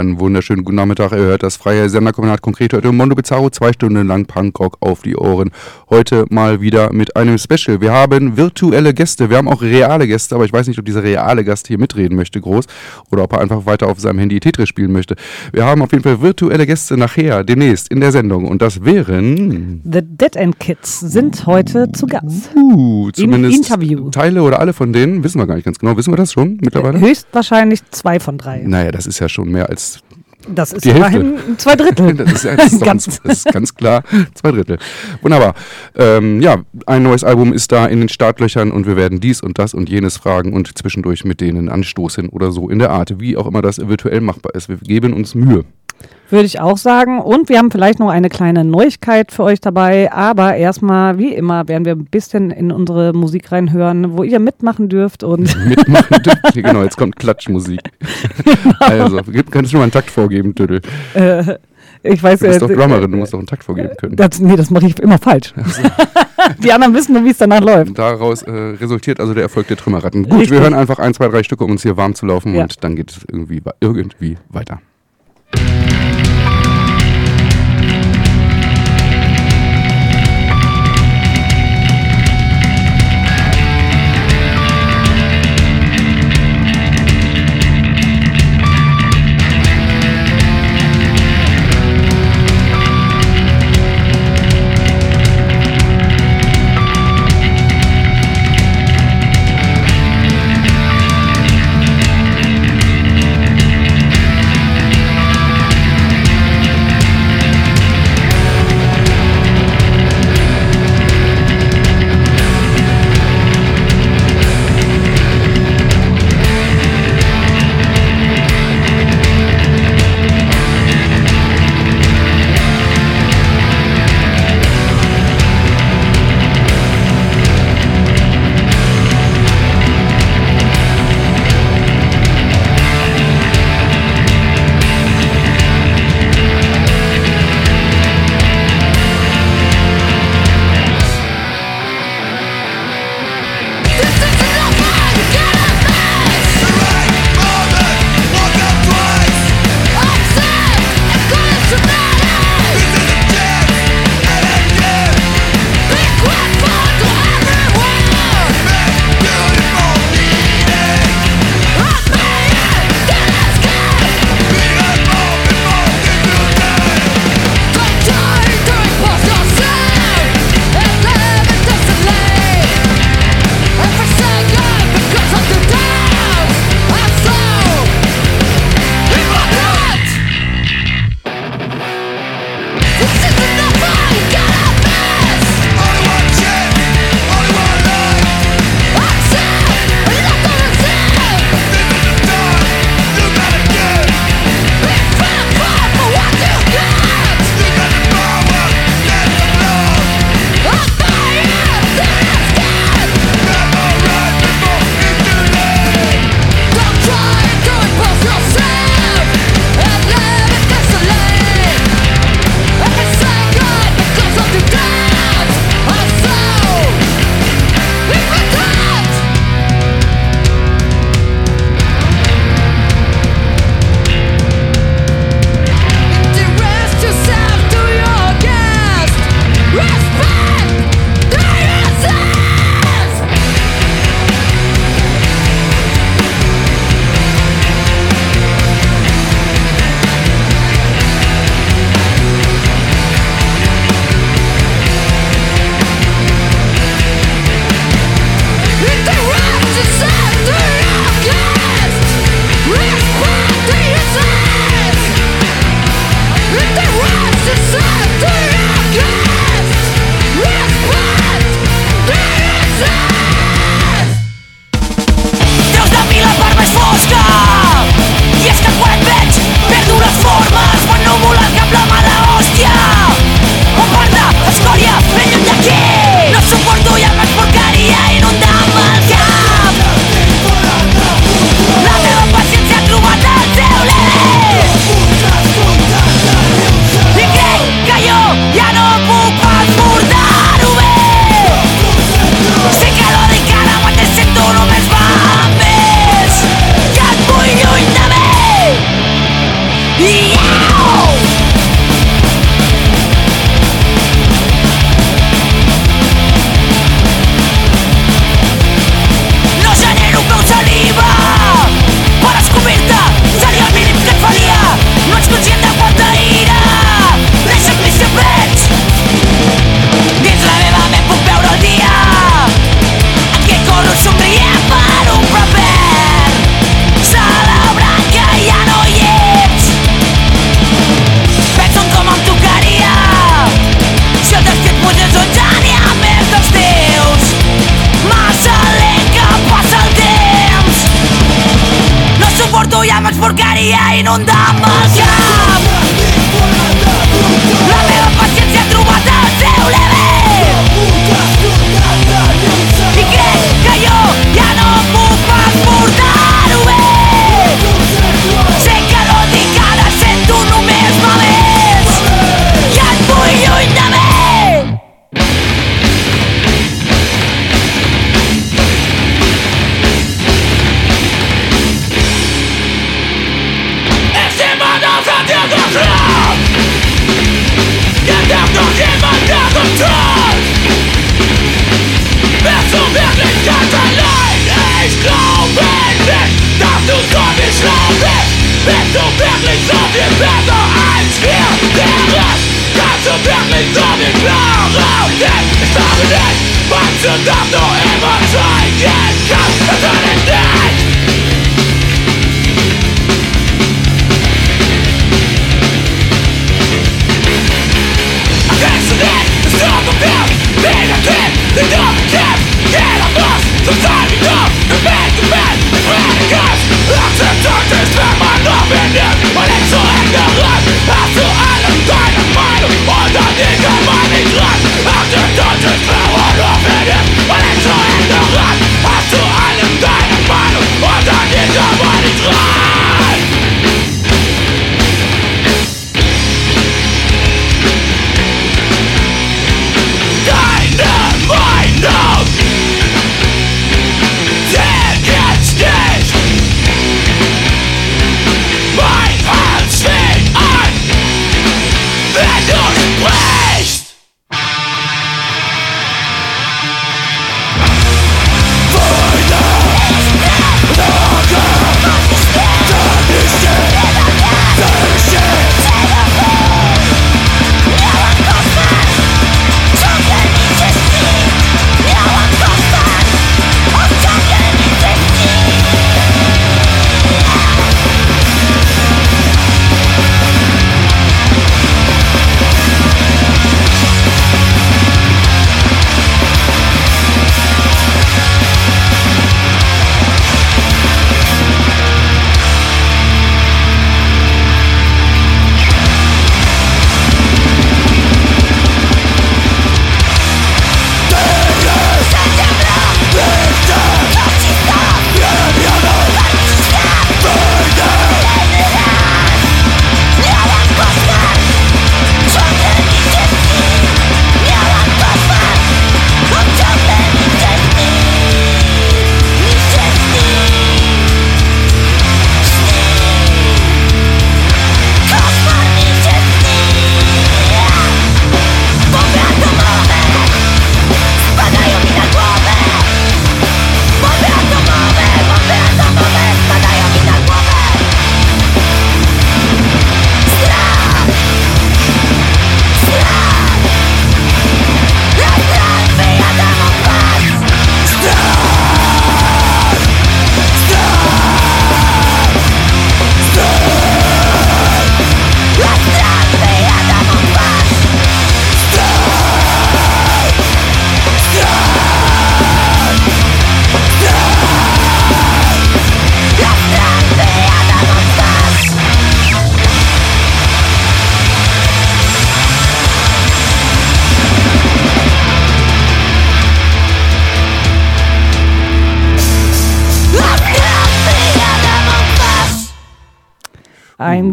Einen wunderschönen guten Nachmittag. Ihr hört das freie Senderkombinat konkret heute Mondo Bizarro. Zwei Stunden lang Punkrock auf die Ohren. Heute mal wieder mit einem Special. Wir haben virtuelle Gäste. Wir haben auch reale Gäste, aber ich weiß nicht, ob dieser reale Gast hier mitreden möchte, groß, oder ob er einfach weiter auf seinem Handy Tetris spielen möchte. Wir haben auf jeden Fall virtuelle Gäste nachher, demnächst in der Sendung. Und das wären. The Dead End Kids sind heute zu Gast. Uh, zumindest Interview. Teile oder alle von denen. Wissen wir gar nicht ganz genau. Wissen wir das schon mittlerweile? Höchstwahrscheinlich zwei von drei. Naja, das ist ja schon mehr als Das ist Die Hälfte. immerhin zwei Drittel. Das ist, das ist, Ganz- das ist ganz klar zwei Drittel. Wunderbar. Ähm, ja, ein neues Album ist da in den Startlöchern und wir werden dies und das und jenes fragen und zwischendurch mit denen anstoßen oder so in der Art, wie auch immer das virtuell machbar ist. Wir geben uns Mühe. Würde ich auch sagen. Und wir haben vielleicht noch eine kleine Neuigkeit für euch dabei. Aber erstmal, wie immer, werden wir ein bisschen in unsere Musik reinhören, wo ihr mitmachen dürft. Und Mitmachen dürft. Genau, jetzt kommt Klatschmusik. Also, gib- kannst du mal einen Takt vorgeben, Tüdel. äh, ich weiß Du bist doch äh, Drummerin, du musst doch einen Takt vorgeben können. Das, nee, das mache ich immer falsch. Die anderen wissen nur, wie es danach läuft. Daraus äh, resultiert also der Erfolg der Trümmerratten. Gut, Richtig. wir hören einfach ein, zwei, drei Stücke, um uns hier warm zu laufen Ja. und dann geht es irgendwie, irgendwie weiter. Música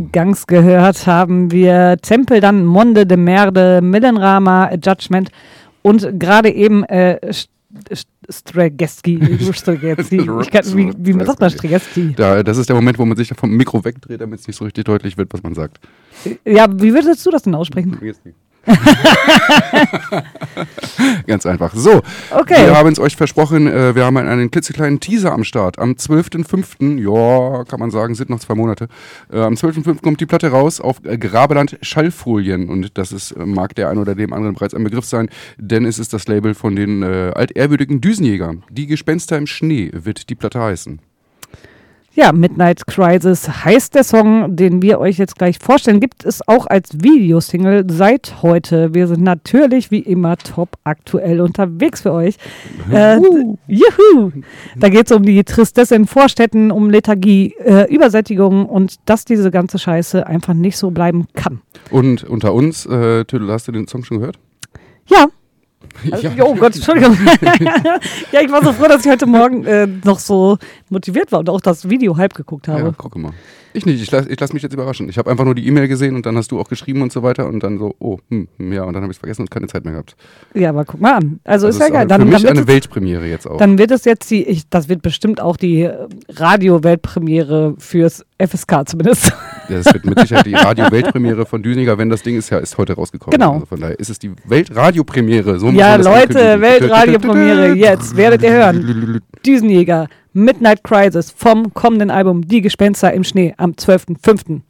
Eingangs gehört haben wir Tempel, dann Monde de Merde, Millenrama, Judgment und gerade eben äh, St- St- Stregeski. Stregeski. Ich kann, wie, wie sagt man Stregeski? Da, das ist der Moment, wo man sich vom Mikro wegdreht, damit es nicht so richtig deutlich wird, was man sagt. Ja, wie würdest du das denn aussprechen? Ganz einfach. So, Okay. wir haben es euch versprochen, äh, wir haben einen, einen klitzekleinen Teaser am Start. Am 12.05., ja, kann man sagen, sind noch zwei Monate. Äh, am 12.05. kommt die Platte raus auf äh, Grabeland Schallfolien. Und das ist, äh, mag der ein oder dem anderen bereits ein Begriff sein, denn es ist das Label von den äh, altehrwürdigen Düsenjäger. Die Gespenster im Schnee wird die Platte heißen. Ja, Midnight Crisis heißt der Song, den wir euch jetzt gleich vorstellen. Gibt es auch als Videosingle seit heute. Wir sind natürlich wie immer top aktuell unterwegs für euch. Äh, juhu! Da geht es um die Tristesse in Vorstädten, um Lethargie, äh, Übersättigung und dass diese ganze Scheiße einfach nicht so bleiben kann. Und unter uns, äh, Tüdel, hast du den Song schon gehört? Ja. Also, Oh Gott, Entschuldigung. ja, ich war so froh, dass ich heute Morgen äh, noch so motiviert war und auch das Video halb geguckt habe. Ja, guck mal. Ich nicht, ich lasse ich lass mich jetzt überraschen. Ich habe einfach nur die E-Mail gesehen und dann hast du auch geschrieben und so weiter und dann so, oh, hm, hm, ja, und dann habe ich es vergessen und keine Zeit mehr gehabt. Ja, aber guck mal an. Also, ist ja Das geil. für Dann, dann, mich wird eine es, Weltpremiere jetzt auch. dann wird es jetzt die, ich, das wird bestimmt auch die äh, Radio-Weltpremiere fürs FSK zumindest. Ja, Das wird mit Sicherheit die Radio-Weltpremiere von Düsniger, wenn das Ding ist ja ist heute rausgekommen. Genau. Also von daher ist es die Weltradiopremiere. So ja, das Leute. Weltradiopremiere, jetzt werdet ihr hören. Düsenjäger, Midnight Crisis vom kommenden Album Die Gespenster im Schnee am 12.05.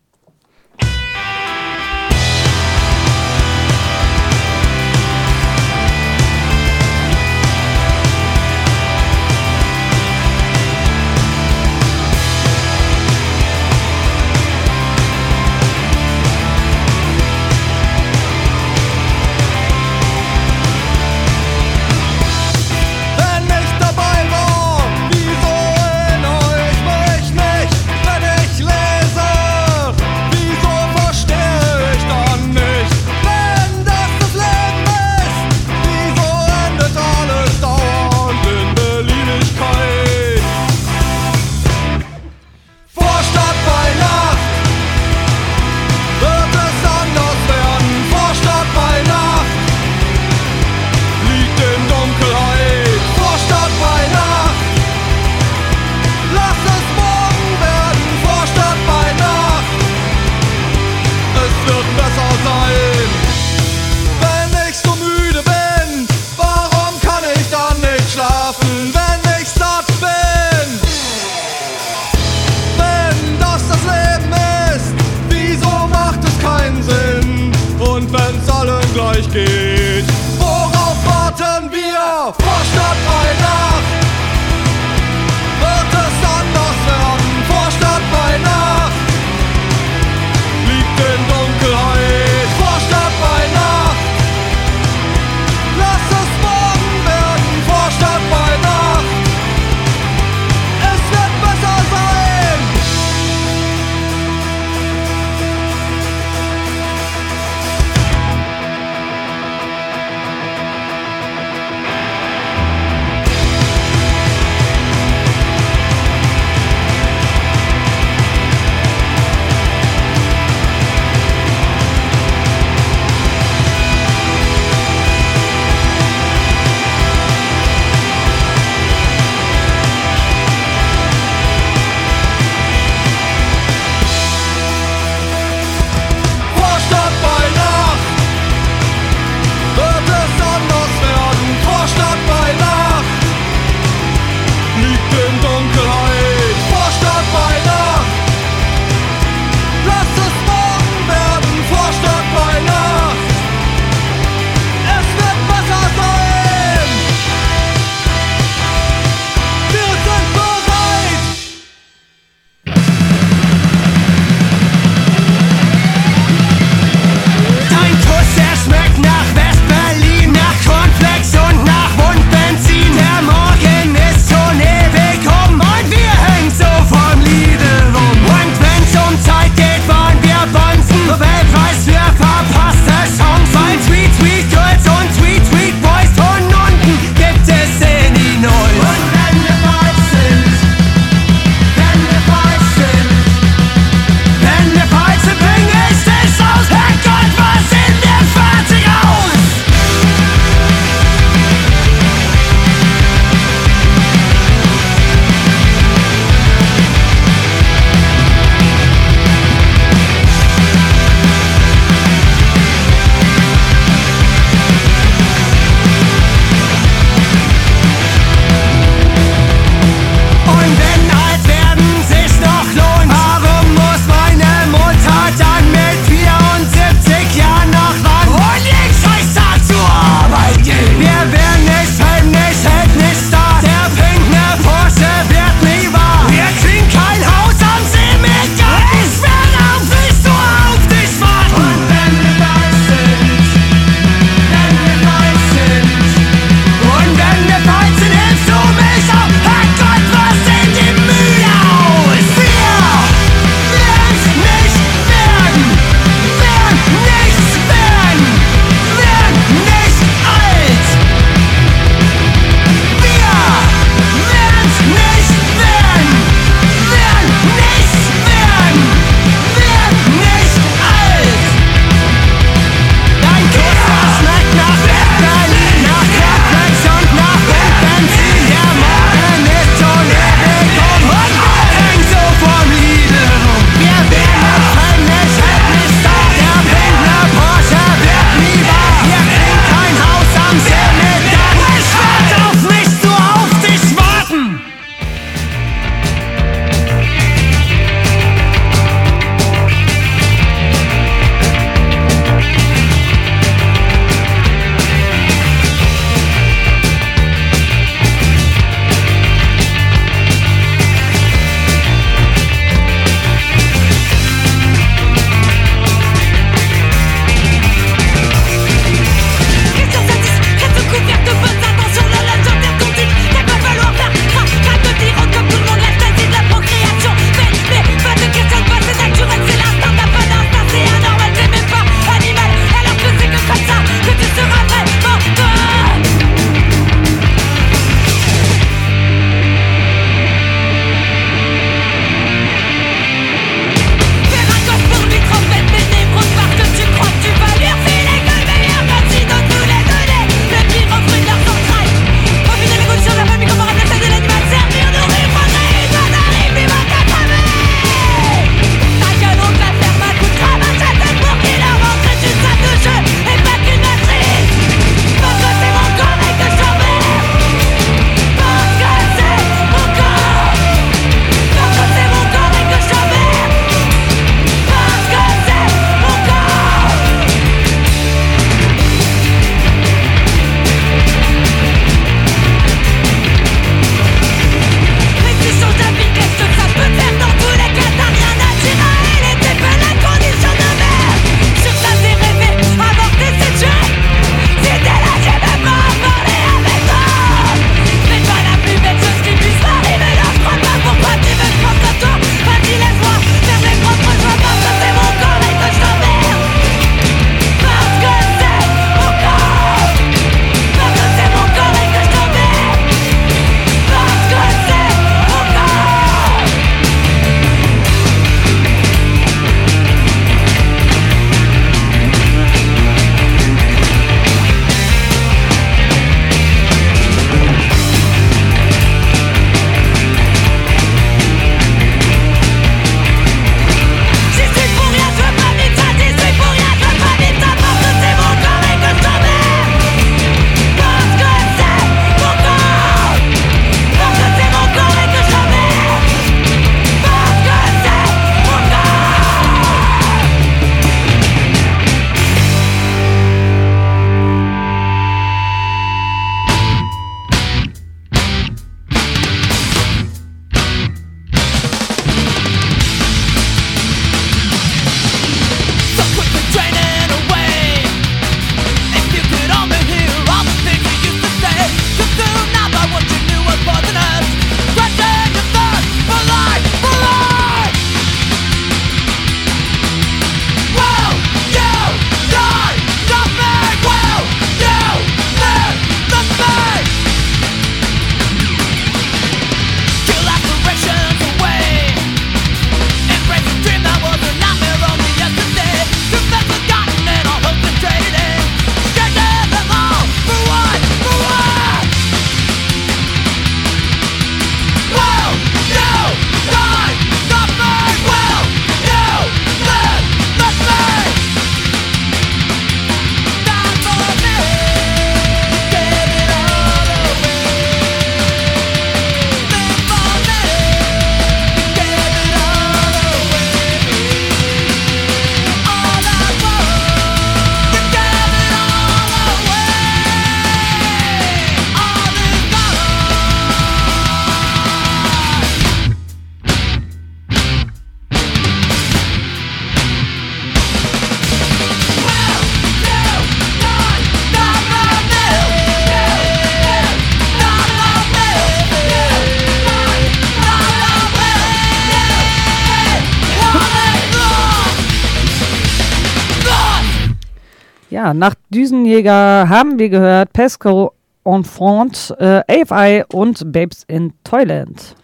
Ja, nach Düsenjäger haben wir gehört Pesco Enfant, äh, AFI und Babes in Toyland.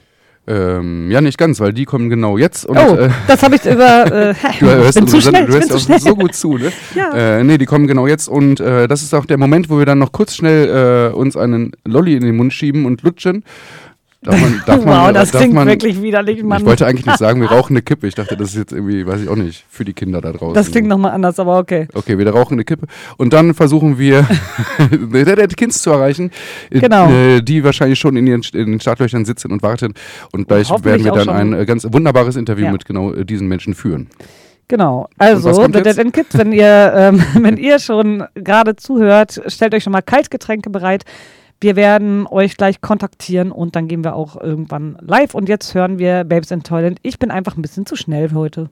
Ähm, ja, nicht ganz, weil die kommen genau jetzt. Und, oh, äh, das habe ich über. Äh, Du hörst, bin zu schnell, du ich bin hörst zu schnell. so gut zu, ne? Ja. Äh, nee, die kommen genau jetzt und äh, das ist auch der Moment, wo wir dann noch kurz schnell äh, uns einen Lolli in den Mund schieben und lutschen. Darf man, darf man, wow, das darf klingt man, wirklich widerlich, Mann. Ich wollte eigentlich nicht sagen, wir rauchen eine Kippe. Ich dachte, das ist jetzt irgendwie, weiß ich auch nicht, für die Kinder da draußen. das klingt nochmal anders, aber okay. Okay, wir rauchen eine Kippe. Und dann versuchen wir, der, Kids zu erreichen, äh, Genau. die wahrscheinlich schon in, ihren, in den Startlöchern sitzen und warten. Und gleich werden wir dann ein äh, ganz wunderbares Interview Ja. mit genau äh, diesen Menschen führen. Genau. Also, The? Dead End Kids, wenn ihr, ähm, wenn ihr schon gerade zuhört, stellt euch schon mal Kaltgetränke bereit. Wir werden euch gleich kontaktieren und dann gehen wir auch irgendwann live. Und jetzt hören wir Babes in Toyland. Ich bin einfach ein bisschen zu schnell heute.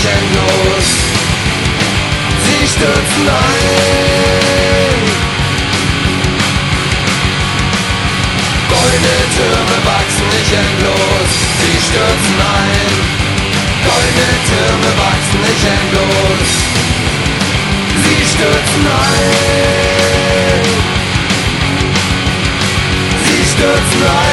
atemlos. Sie stürzen ein. Goldene Türme wachsen nicht endlos. Sie stürzen ein. Goldene Türme wachsen nicht endlos. Sie stürzen ein. Sie stürzen ein.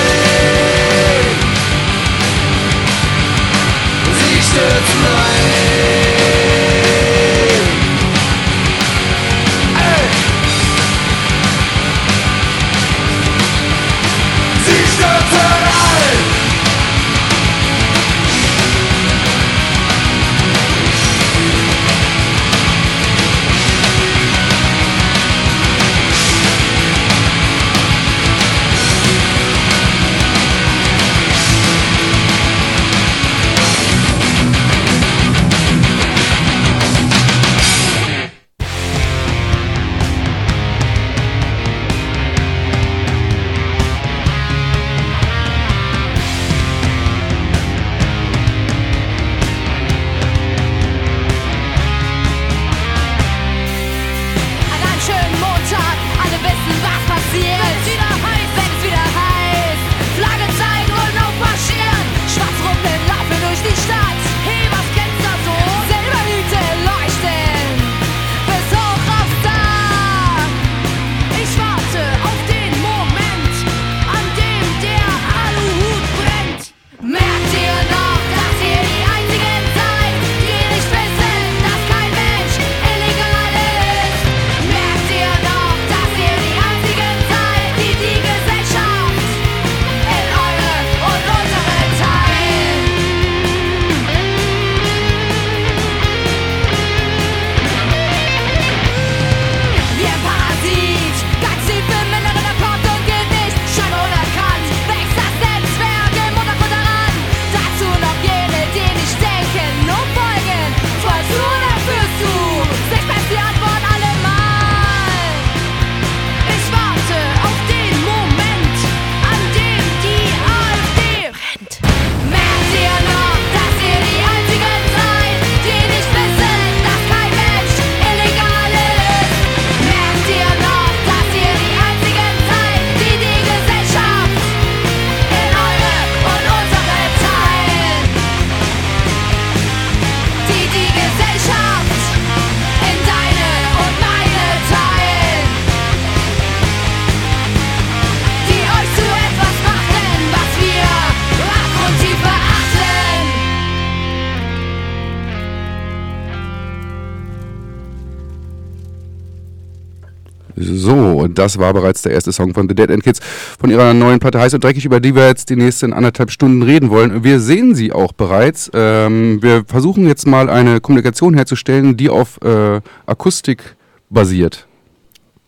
Das war bereits der erste Song von The Dead End Kids von ihrer neuen Platte Heiß und Dreckig, über die wir jetzt die nächsten anderthalb Stunden reden wollen. Wir sehen sie auch bereits. Ähm, wir versuchen jetzt mal eine Kommunikation herzustellen, die auf äh, Akustik basiert.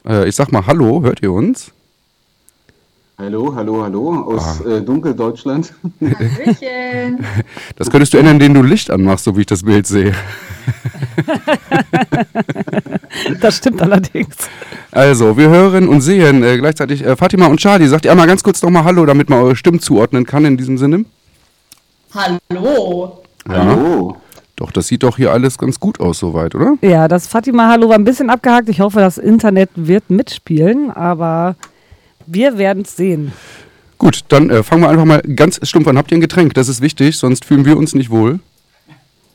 Äh, ich sag mal Hallo, hört ihr uns? Hallo, hallo, hallo aus äh, Dunkeldeutschland. Hallöchen. Das könntest du ändern, indem du Licht anmachst, so wie ich das Bild sehe. Das stimmt allerdings. Also, wir hören und sehen äh, gleichzeitig äh, Fatima und Charlie. Sagt ihr einmal ganz kurz nochmal Hallo, damit man eure Stimmen zuordnen kann in diesem Sinne? Hallo. Hallo. Doch, das sieht doch hier alles ganz gut aus soweit, oder? Ja, das Fatima Hallo war ein bisschen abgehakt. Ich hoffe, das Internet wird mitspielen, aber wir werden es sehen. Gut, dann äh, fangen wir einfach mal ganz stumpf an. Habt ihr ein Getränk? Das ist wichtig, sonst fühlen wir uns nicht wohl.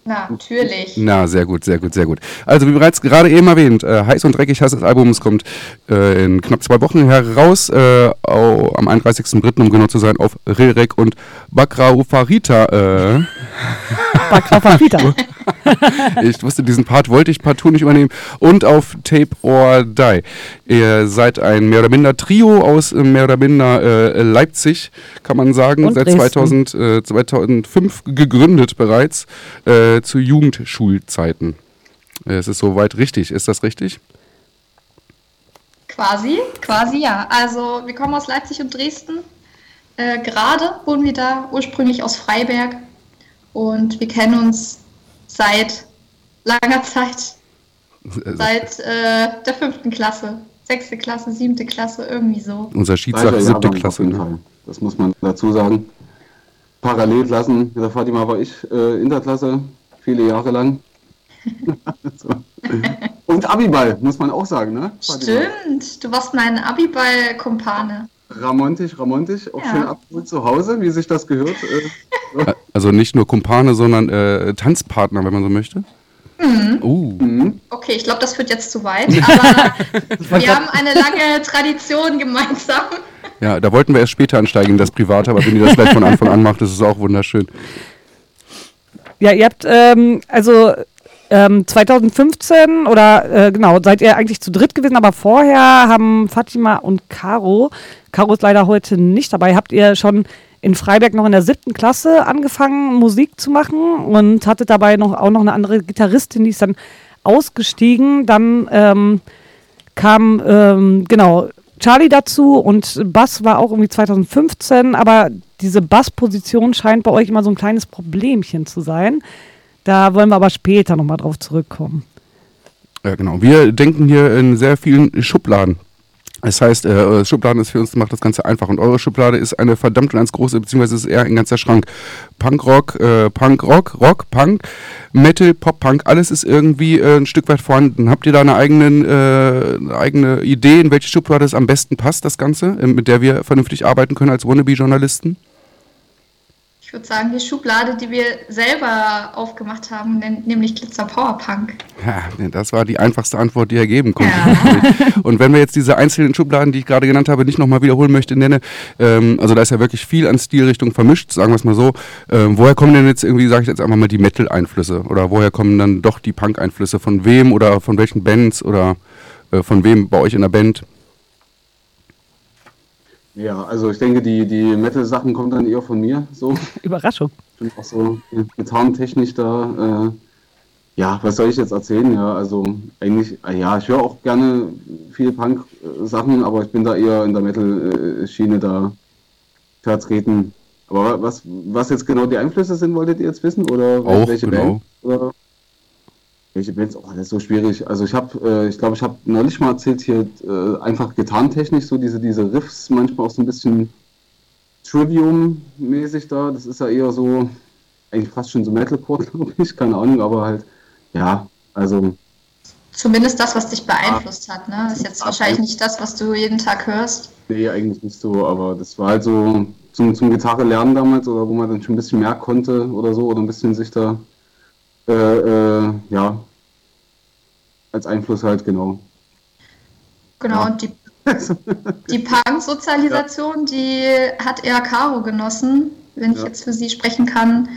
Natürlich. Na, sehr gut, sehr gut, sehr gut. Also, wie bereits gerade eben erwähnt, äh, Heiß und Dreckig heißt das Album. Es kommt äh, in knapp zwei Wochen heraus, äh, au, am 31.03., um genau zu sein, auf Rilrek und Bakrau Farita. Äh. Bakrafafita. ich wusste, diesen Part wollte ich partout nicht übernehmen. Und auf Tape or Die. Ihr seid ein mehr oder minder Trio aus äh, mehr oder minder äh, Leipzig, kann man sagen. Und Seit Dresden. 2000, äh, 2005 gegründet bereits, äh, zu Jugendschulzeiten. Äh, Es ist soweit richtig. Ist das richtig? Quasi, quasi ja. Also wir kommen aus Leipzig und Dresden. Äh, Gerade wohnen wir da, ursprünglich aus Freiberg. Und wir kennen uns seit langer Zeit, seit äh, der fünften Klasse. Sechste Klasse, siebte Klasse, irgendwie so. Unser Schied sagt siebte Klasse. Ne? Fall. Das muss man dazu sagen. Parallelklassen. Mit der Fatima war ich äh, Interklasse, viele Jahre lang. so. Und Abiball, muss man auch sagen, ne? Fatima? Stimmt, du warst mein Abiball-Kumpane. Ramontisch, ramontisch, auch Ja. schön abgeholt zu Hause, wie sich das gehört. Äh, Also nicht nur Kumpane, sondern äh, Tanzpartner, wenn man so möchte. Uh. mhm. Okay, ich glaube, das führt jetzt zu weit, aber wir haben eine lange Tradition gemeinsam. Ja, da wollten wir erst später ansteigen in das Private, aber wenn ihr das gleich von Anfang an macht, ist es auch wunderschön. Ja, ihr habt ähm, also ähm, 2015 oder äh, genau, seid ihr eigentlich zu dritt gewesen, aber vorher haben Fatima und Caro, Caro ist leider heute nicht dabei, habt ihr schon in Freiberg noch in der siebten Klasse angefangen, Musik zu machen und hattet dabei noch auch noch eine andere Gitarristin, die ist dann ausgestiegen. Dann ähm, kam ähm, genau Charlie dazu und Bass war auch irgendwie 2015, aber diese Bassposition scheint bei euch immer so ein kleines Problemchen zu sein. Da wollen wir aber später nochmal drauf zurückkommen. Ja, genau. Wir denken hier in sehr vielen Schubladen. Das heißt, äh, Schubladen ist für uns, macht das Ganze einfach. Und eure Schublade ist eine verdammt ganz große, beziehungsweise ist eher ein ganzer Schrank. Punkrock, äh, Punkrock, Rock, Punk, Metal, Pop-Punk, alles ist irgendwie äh, ein Stück weit vorhanden. Habt ihr da eine, eigenen, äh, eine eigene Idee, in welche Schublade es am besten passt, das Ganze, äh, mit der wir vernünftig arbeiten können als Wannabe-Journalisten? Ich würde sagen, die Schublade, die wir selber aufgemacht haben, nämlich Glitzer Powerpunk. Ja, nee, das war die einfachste Antwort, die er geben konnte. Ja. Und wenn wir jetzt diese einzelnen Schubladen, die ich gerade genannt habe, nicht nochmal wiederholen möchte, nenne, ähm, also da ist ja wirklich viel an Stilrichtung vermischt, sagen wir es mal so. Ähm, woher kommen denn jetzt irgendwie, sage ich jetzt einfach mal, die Metal-Einflüsse? Oder woher kommen dann doch die Punk-Einflüsse? Von wem oder von welchen Bands oder äh, von wem bei euch in der Band? Ja, also ich denke, die, die Metal-Sachen kommen dann eher von mir. So. Überraschung. Ich bin auch so gitarrentechnisch da. Äh, ja, was soll ich jetzt erzählen? Ja, also eigentlich, äh, ja, ich höre auch gerne viel Punk-Sachen, aber ich bin da eher in der Metal-Schiene da vertreten. Aber wa- was, was jetzt genau die Einflüsse sind, wolltet ihr jetzt wissen? Oder Auch, welche genau. Band? Oder welche Bands? Oh, das ist so schwierig. Also ich habe, äh, ich glaube, ich habe neulich mal erzählt hier äh, einfach gitarrentechnisch so diese, diese Riffs, manchmal auch so ein bisschen Trivium-mäßig da. Das ist ja eher so, eigentlich fast schon so Metalcore, glaube ich, keine Ahnung, aber halt, ja, also Zumindest das, was dich beeinflusst hat. Ne? Das ist jetzt wahrscheinlich nicht das, was du jeden Tag hörst. Nee, eigentlich nicht so, aber das war halt so zum, zum Gitarre lernen damals oder wo man dann schon ein bisschen mehr konnte oder so oder ein bisschen sich da, äh, äh, ja, als Einfluss halt, genau. Genau, Ja. und die, die Punk-Sozialisation, die hat eher Caro genossen, wenn ich Ja. jetzt für sie sprechen kann.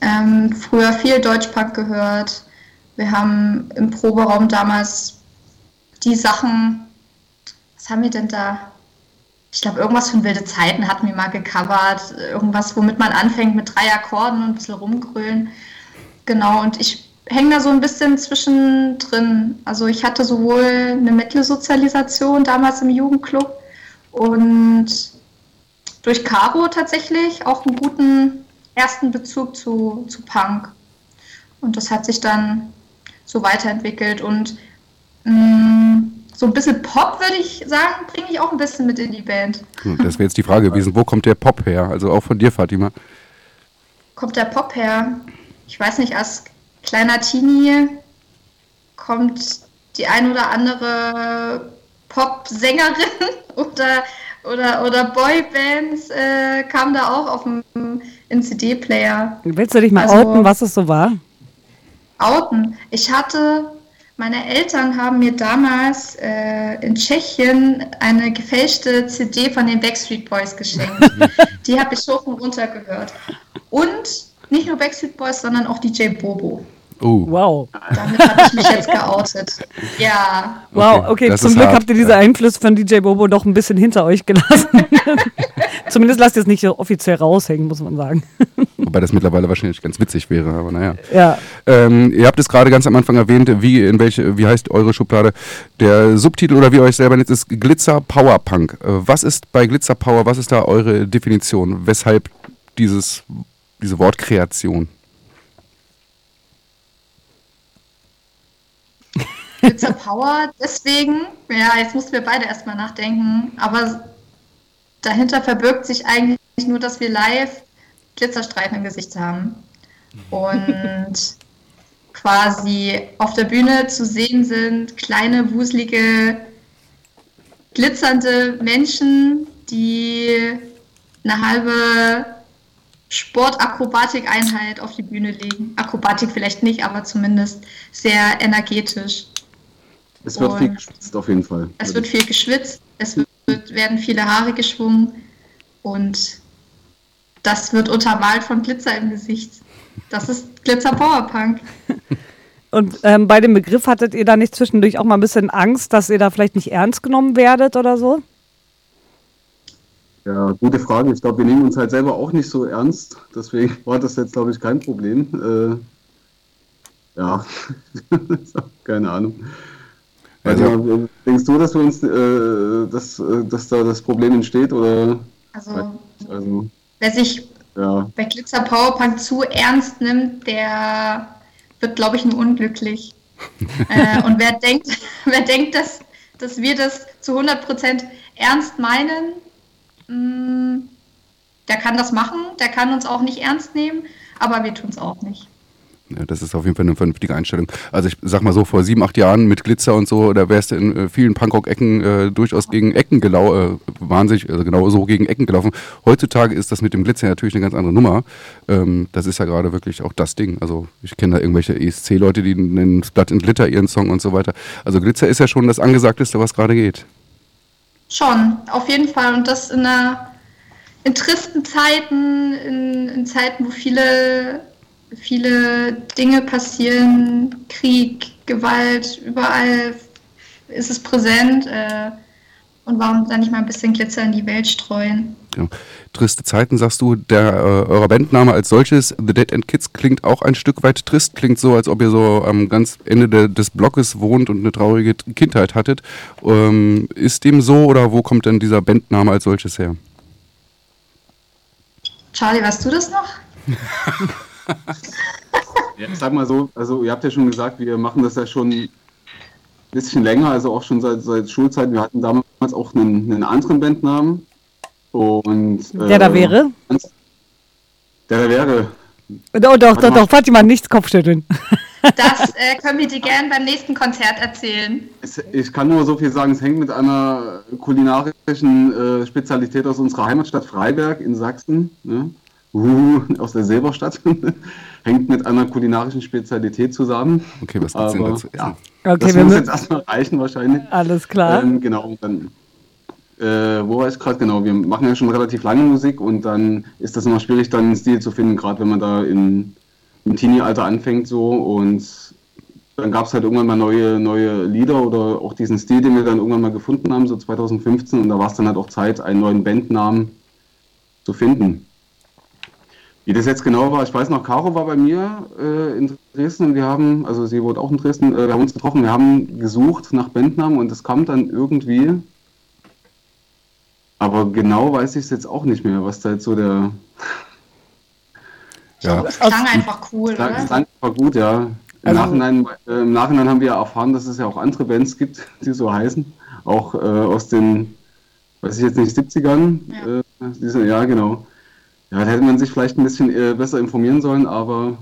Ähm, früher viel Deutschpunk gehört. Wir haben im Proberaum damals die Sachen was haben wir denn da? Ich glaube, irgendwas von wilde Zeiten hatten wir mal gecovert. Irgendwas, womit man anfängt mit drei Akkorden und ein bisschen rumgrölen. Genau, und ich hänge da so ein bisschen zwischendrin. Also ich hatte sowohl eine Metal-Sozialisation damals im Jugendclub und durch Caro tatsächlich auch einen guten ersten Bezug zu, zu Punk. Und das hat sich dann so weiterentwickelt. Und mh, so ein bisschen Pop, würde ich sagen, bringe ich auch ein bisschen mit in die Band. Hm, Das wäre jetzt die Frage gewesen, wo kommt der Pop her? Also auch von dir, Fatima. Kommt der Pop her? Ich weiß nicht, als kleiner Teenie kommt die ein oder andere Pop-Sängerin oder, oder, oder Boybands äh, kam da auch auf dem in CD-Player. Willst du dich mal Also- outen, was es so war? outen. Ich hatte, meine Eltern haben mir damals äh, in Tschechien eine gefälschte CD von den Backstreet Boys geschenkt. Die habe ich hoch und runter gehört. Und nicht nur Backstreet Boys, sondern auch DJ Bobo. Oh, Wow. Damit habe ich mich jetzt geoutet. Ja, Wow, okay, das zum Glück hart. habt ihr diese. Einflüsse von DJ Bobo doch ein bisschen hinter euch gelassen. Zumindest lasst ihr es nicht so offiziell raushängen, muss man sagen. Wobei das mittlerweile wahrscheinlich ganz witzig wäre, aber naja. Ja. Ähm, ihr habt es gerade ganz am Anfang erwähnt, wie in welche, wie heißt eure Schublade? Der Subtitel oder wie ihr euch selber nennt, ist Glitzer Power Punk. Äh, was ist bei Glitzer Power, was ist da eure Definition? Weshalb dieses, diese Wortkreation? Glitzer Power, deswegen, ja, jetzt mussten wir beide erstmal nachdenken, aber dahinter verbirgt sich eigentlich nur, dass wir live Glitzerstreifen im Gesicht haben. Und quasi auf der Bühne zu sehen sind kleine, wuselige, glitzernde Menschen, die eine halbe Sportakrobatik-Einheit auf die Bühne legen. Akrobatik vielleicht nicht, aber zumindest sehr energetisch. Es wird viel Und- geschwitzt auf jeden Fall. Es wird viel geschwitzt, es wird, werden viele Haare geschwungen und das wird untermalt von Glitzer im Gesicht. Das ist Glitzer Powerpunk. Und ähm, bei dem Begriff hattet ihr da nicht zwischendurch auch mal ein bisschen Angst, dass ihr da vielleicht nicht ernst genommen werdet oder so? Ja, gute Frage. Ich glaube, wir nehmen uns halt selber auch nicht so ernst. Deswegen war das jetzt, glaube ich, kein Problem. Äh, ja, keine Ahnung. Also- Also, denkst du, dass wir uns, äh, dass, äh, dass da das Problem entsteht? Oder? Also, Also, wer sich ja. bei Glitzer Powerpunk zu ernst nimmt, der wird, glaube ich, nur unglücklich. äh, und wer denkt, wer denkt dass, dass wir das zu 100% ernst meinen, mh, der kann das machen, der kann uns auch nicht ernst nehmen, aber wir tun es auch nicht. Ja, das ist auf jeden Fall eine vernünftige Einstellung. Also ich sag mal so, vor sieben, acht Jahren mit Glitzer und so, da wärst du in äh, vielen Punkrock-Ecken äh, durchaus gegen Ecken gelaufen, äh, wahnsinnig, also genau so gegen Ecken gelaufen. Heutzutage ist das mit dem Glitzer natürlich eine ganz andere Nummer. Ähm, das ist ja gerade wirklich auch das Ding. Also ich kenne da irgendwelche ESC-Leute, die nennen Blood and Glitter ihren Song und so weiter. Also Glitzer ist ja schon das Angesagteste, was gerade geht. Schon, auf jeden Fall. Und das in, einer, in tristen Zeiten, in, in Zeiten, wo viele, viele Dinge passieren, Krieg, Gewalt, überall ist es präsent. Äh, und warum dann nicht mal ein bisschen Glitzer in die Welt streuen? Ja. Triste Zeiten, sagst du, der, äh, eurer Bandname als solches, The Dead End Kids, klingt auch ein Stück weit trist, klingt so, als ob ihr so am ganz Ende de, des Blockes wohnt und eine traurige Kindheit hattet. Ähm, ist dem so oder wo kommt denn dieser Bandname als solches her? Charlie, weißt du das noch? ja. Ich sag mal so, also ihr habt ja schon gesagt, wir machen das ja schon bisschen länger, also auch schon seit, seit Schulzeiten. Wir hatten damals auch einen, einen anderen Bandnamen. Und, Der da äh, wäre? Der da wäre. Doch, doch, doch, doch, Fatima, nichts Kopfschütteln. Das äh, können wir dir gerne beim nächsten Konzert erzählen. Es, ich kann nur so viel sagen, es hängt mit einer kulinarischen äh, Spezialität aus unserer Heimatstadt Freiberg in Sachsen, ne? uh, aus der Silberstadt, hängt mit einer kulinarischen Spezialität zusammen. Okay, was gibt's denn Aber, dazu? ja, Okay, das wir muss müssen. jetzt erstmal reichen wahrscheinlich. Alles klar. Ähm, genau, und dann, äh, wo war ich gerade? Genau, wir machen ja schon relativ lange Musik und dann ist das immer schwierig, dann einen Stil zu finden, gerade wenn man da in, im Teenie-Alter anfängt so und dann gab es halt irgendwann mal neue, neue Lieder oder auch diesen Stil, den wir dann irgendwann mal gefunden haben, so 2015. Und da war es dann halt auch Zeit, einen neuen Bandnamen zu finden. Wie das jetzt genau war, ich weiß noch, Caro war bei mir äh, in Dresden und wir haben, also sie wurde auch in Dresden, äh, wir haben uns getroffen, wir haben gesucht nach Bandnamen und es kam dann irgendwie, aber genau weiß ich es jetzt auch nicht mehr, was da jetzt so der, Ja. Es klang einfach cool, das oder? klang war gut, ja. Im, Also- Nachhinein, äh, Im Nachhinein haben wir ja erfahren, dass es ja auch andere Bands gibt, die so heißen, auch äh, aus den, weiß ich jetzt nicht, 70ern, Ja. äh, diese, ja genau. Ja, da hätte man sich vielleicht ein bisschen äh, besser informieren sollen, aber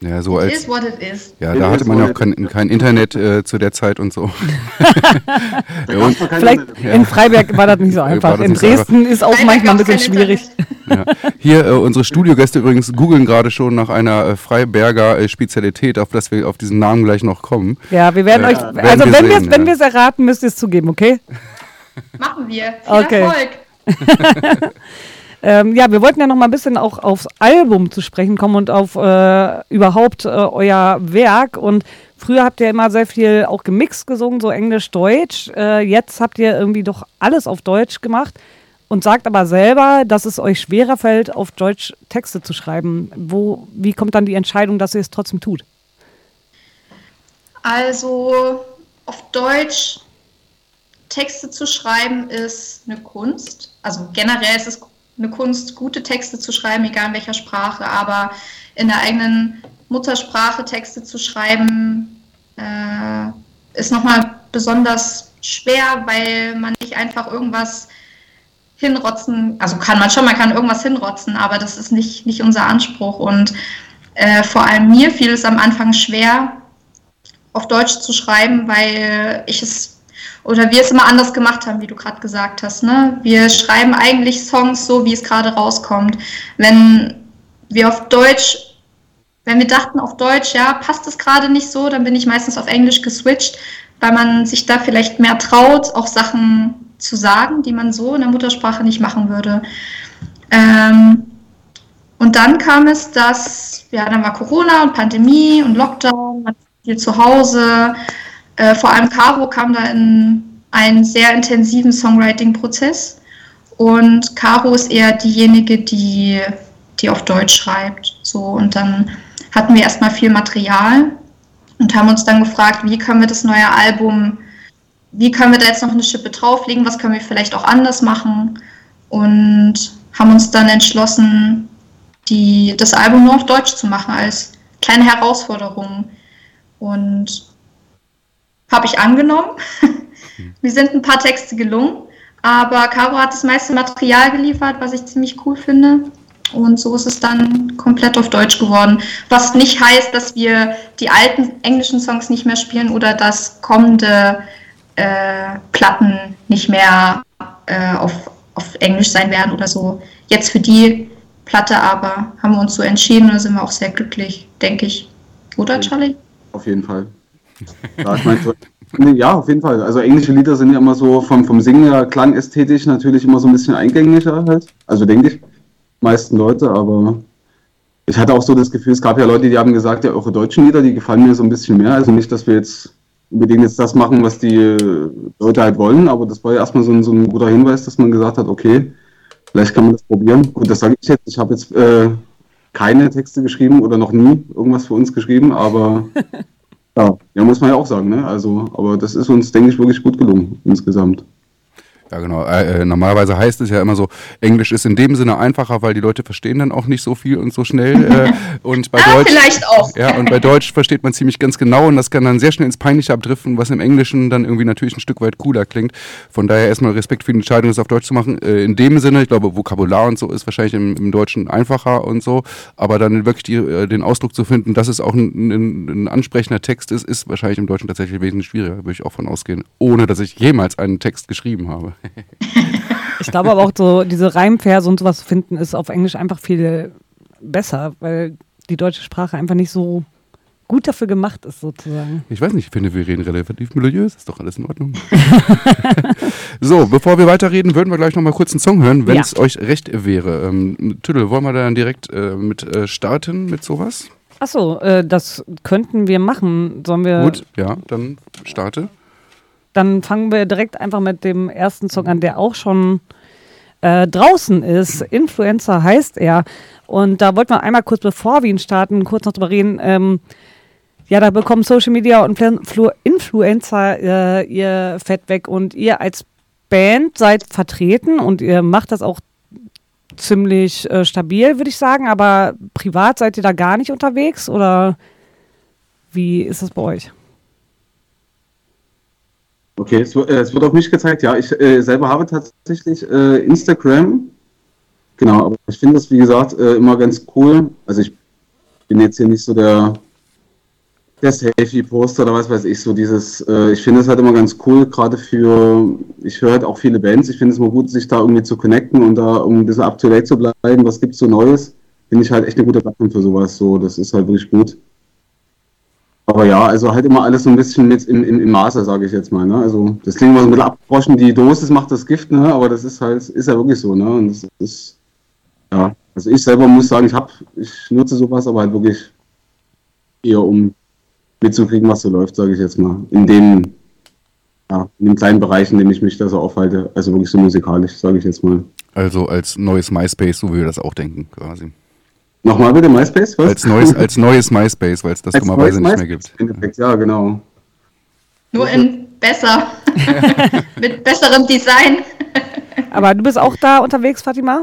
Ja, so It als. is what it is. Ja, It da is hatte man ja auch kein, kein Internet äh, zu der Zeit und so. keine- Vielleicht in Freiberg war das nicht so einfach. In einfach. Dresden ist auch Leider manchmal ein bisschen schwierig. Ja. Hier, äh, unsere Studiogäste übrigens googeln gerade schon nach einer äh, Freiberger äh, Spezialität, auf das wir auf diesen Namen gleich noch kommen. Ja, wir werden Ja, euch, also wir wenn wir sehen, es wenn ja. wir es erraten, müsst ihr es zugeben, okay? Machen wir. Viel Okay. Erfolg. Ähm, ja, wir wollten ja noch mal ein bisschen auch aufs Album zu sprechen kommen und auf äh, überhaupt äh, euer Werk. Und früher habt ihr immer sehr viel auch gemixt gesungen, so Englisch-Deutsch. Äh, jetzt habt ihr irgendwie doch alles auf Deutsch gemacht und sagt aber selber, dass es euch schwerer fällt, auf Deutsch Texte zu schreiben. Wo, wie kommt dann die Entscheidung, dass ihr es trotzdem tut? Also auf Deutsch Texte zu schreiben ist eine Kunst. Also generell ist es eine Kunst, gute Texte zu schreiben, egal in welcher Sprache, aber in der eigenen Muttersprache Texte zu schreiben, äh, ist nochmal besonders schwer, weil man nicht einfach irgendwas hinrotzen, also kann man schon, man kann irgendwas hinrotzen, aber das ist nicht, nicht unser Anspruch. Und äh, vor allem mir fiel es am Anfang schwer, auf Deutsch zu schreiben, weil ich es oder wir es immer anders gemacht haben, wie du gerade gesagt hast. Ne? Wir schreiben eigentlich Songs so, wie es gerade rauskommt. Wenn wir auf Deutsch, wenn wir dachten auf Deutsch, ja, passt es gerade nicht so, dann bin ich meistens auf Englisch geswitcht, weil man sich da vielleicht mehr traut, auch Sachen zu sagen, die man so in der Muttersprache nicht machen würde. Ähm, und dann kam es, dass, ja, dann war Corona und Pandemie und Lockdown, man viel zu Hause. Äh, vor allem Caro kam da in einen sehr intensiven Songwriting-Prozess. Und Caro ist eher diejenige, die, die auf Deutsch schreibt. So, und dann hatten wir erstmal viel Material und haben uns dann gefragt, wie können wir das neue Album, wie können wir da jetzt noch eine Schippe drauflegen, was können wir vielleicht auch anders machen. Und haben uns dann entschlossen, die, das Album nur auf Deutsch zu machen, als kleine Herausforderung. Und habe ich angenommen. Mir sind ein paar Texte gelungen, aber Caro hat das meiste Material geliefert, was ich ziemlich cool finde. Und so ist es dann komplett auf Deutsch geworden. Was nicht heißt, dass wir die alten englischen Songs nicht mehr spielen oder dass kommende äh, Platten nicht mehr äh, auf, auf Englisch sein werden oder so. Jetzt für die Platte aber haben wir uns so entschieden und da sind wir auch sehr glücklich, denke ich. Oder, Charlie? Auf jeden Fall. Ja, mein, ja, auf jeden Fall. Also englische Lieder sind ja immer so vom, vom Singen her klangästhetisch natürlich immer so ein bisschen eingänglicher halt. Also denke ich, meisten Leute, aber ich hatte auch so das Gefühl, es gab ja Leute, die haben gesagt, ja, eure deutschen Lieder, die gefallen mir so ein bisschen mehr. Also nicht, dass wir jetzt unbedingt jetzt das machen, was die Leute halt wollen, aber das war ja erstmal so ein, so ein guter Hinweis, dass man gesagt hat, okay, vielleicht kann man das probieren. Gut, das sage ich jetzt. Ich habe jetzt äh, keine Texte geschrieben oder noch nie irgendwas für uns geschrieben, aber ja, ja, muss man ja auch sagen, ne? Also, aber das ist uns, denke ich, wirklich gut gelungen insgesamt. Ja, genau. Äh, äh, normalerweise heißt es ja immer so, Englisch ist in dem Sinne einfacher, weil die Leute verstehen dann auch nicht so viel und so schnell. Äh, und bei Ah, Deutsch. vielleicht auch. Ja, und bei Deutsch versteht man ziemlich ganz genau und das kann dann sehr schnell ins Peinliche abdriften, was im Englischen dann irgendwie natürlich ein Stück weit cooler klingt. Von daher erstmal Respekt für die Entscheidung, das auf Deutsch zu machen. Äh, in dem Sinne, ich glaube, Vokabular und so ist wahrscheinlich im, im Deutschen einfacher und so, aber dann wirklich die, äh, den Ausdruck zu finden, dass es auch ein, ein, ein ansprechender Text ist, ist wahrscheinlich im Deutschen tatsächlich wesentlich schwieriger, würde ich auch von ausgehen, ohne dass ich jemals einen Text geschrieben habe. Ich glaube aber auch so, diese Reimverse und sowas finden ist auf Englisch einfach viel besser, weil die deutsche Sprache einfach nicht so gut dafür gemacht ist, sozusagen. Ich weiß nicht, ich finde, wir reden relativ melodiös, ist doch alles in Ordnung. so, bevor wir weiterreden, würden wir gleich nochmal kurz einen Song hören, wenn Ja. es euch recht wäre. Ähm, Tüdel, wollen wir da dann direkt äh, mit äh, starten, mit sowas? Achso, äh, das könnten wir machen. Sollen wir. Gut, ja, dann starte. Dann fangen wir direkt einfach mit dem ersten Song an, der auch schon äh, draußen ist. Influencer heißt er. Und da wollten wir einmal kurz, bevor wir ihn starten, kurz noch drüber reden. Ähm, ja, da bekommen Social Media und Influ Influencer äh, ihr Fett weg und ihr als Band seid vertreten und ihr macht das auch ziemlich äh, stabil, würde ich sagen. Aber privat seid ihr da gar nicht unterwegs oder wie ist das bei euch? Okay, es, äh, es wird auf mich gezeigt. Ja, ich äh, selber habe tatsächlich äh, Instagram. Genau, aber ich finde das, wie gesagt, äh, immer ganz cool. Also ich bin jetzt hier nicht so der, der Selfie-Poster oder was weiß ich, so dieses, äh, ich finde es halt immer ganz cool, gerade für, ich höre halt auch viele Bands, ich finde es immer gut, sich da irgendwie zu connecten und da um ein bisschen up-to-date zu bleiben, was gibt's so Neues, finde ich halt echt eine gute Plattform für sowas, so, das ist halt wirklich gut. Aber ja, also halt immer alles so ein bisschen mit im, im, im Maße, sage ich jetzt mal. Ne? Also das klingt immer so ein bisschen abgebrochen, die Dosis macht das Gift, ne? aber das ist halt, ist ja wirklich so. Ne? Und das ist, ja, also ich selber muss sagen, ich habe, ich nutze sowas, aber halt wirklich eher um mitzukriegen, was so läuft, sage ich jetzt mal. In dem, ja, in dem kleinen Bereich, in dem ich mich da so aufhalte, also wirklich so musikalisch, sage ich jetzt mal. Also als neues MySpace, so wie wir das auch denken, quasi. Nochmal bitte, MySpace? Was? Als neues, als neues MySpace, weil es das Als dummerweise nicht mehr gibt. im Endeffekt, ja, genau. Nur in besser. Mit besserem Design. Aber du bist auch da unterwegs, Fatima?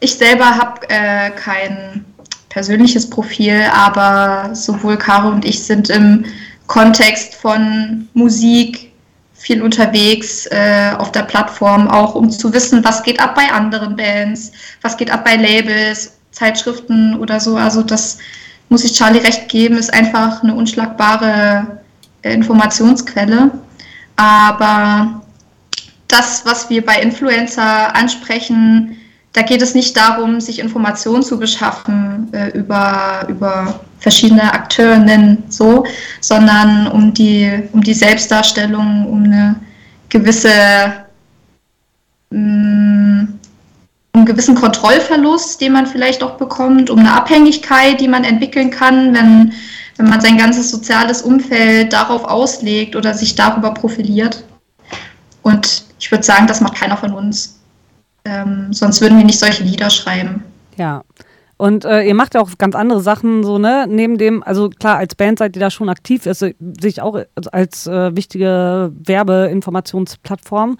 Ich selber habe äh, kein persönliches Profil, aber sowohl Caro und ich sind im Kontext von Musik viel unterwegs äh, auf der Plattform, auch um zu wissen, was geht ab bei anderen Bands, was geht ab bei Labels, Zeitschriften oder so. Also das muss ich Charlie recht geben, ist einfach eine unschlagbare äh, Informationsquelle. Aber das, was wir bei Influencer ansprechen, da geht es nicht darum, sich Informationen zu beschaffen äh, über, über verschiedene Akteurinnen, so, sondern um die, um die Selbstdarstellung, um eine gewisse, mh, um einen gewissen Kontrollverlust, den man vielleicht auch bekommt, um eine Abhängigkeit, die man entwickeln kann, wenn, wenn man sein ganzes soziales Umfeld darauf auslegt oder sich darüber profiliert. Und ich würde sagen, das macht keiner von uns. Ähm, sonst würden wir nicht solche Lieder schreiben. Ja. Und äh, ihr macht ja auch ganz andere Sachen, so, ne? Neben dem, also klar, als Band seid ihr da schon aktiv, ist sich auch als äh, wichtige Werbeinformationsplattform.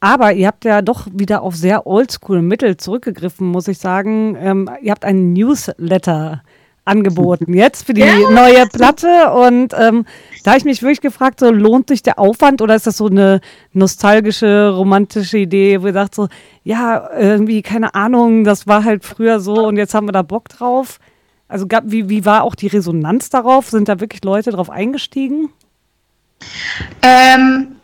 Aber ihr habt ja doch wieder auf sehr oldschool Mittel zurückgegriffen, muss ich sagen. Ähm, ihr habt einen Newsletter angeboten jetzt für die neue Platte und ähm, da habe ich mich wirklich gefragt, so lohnt sich der Aufwand oder ist das so eine nostalgische, romantische Idee, wo ihr sagt so, ja, irgendwie, keine Ahnung, das war halt früher so und jetzt haben wir da Bock drauf. Also gab, wie, wie war auch die Resonanz darauf? Sind da wirklich Leute drauf eingestiegen? Ähm,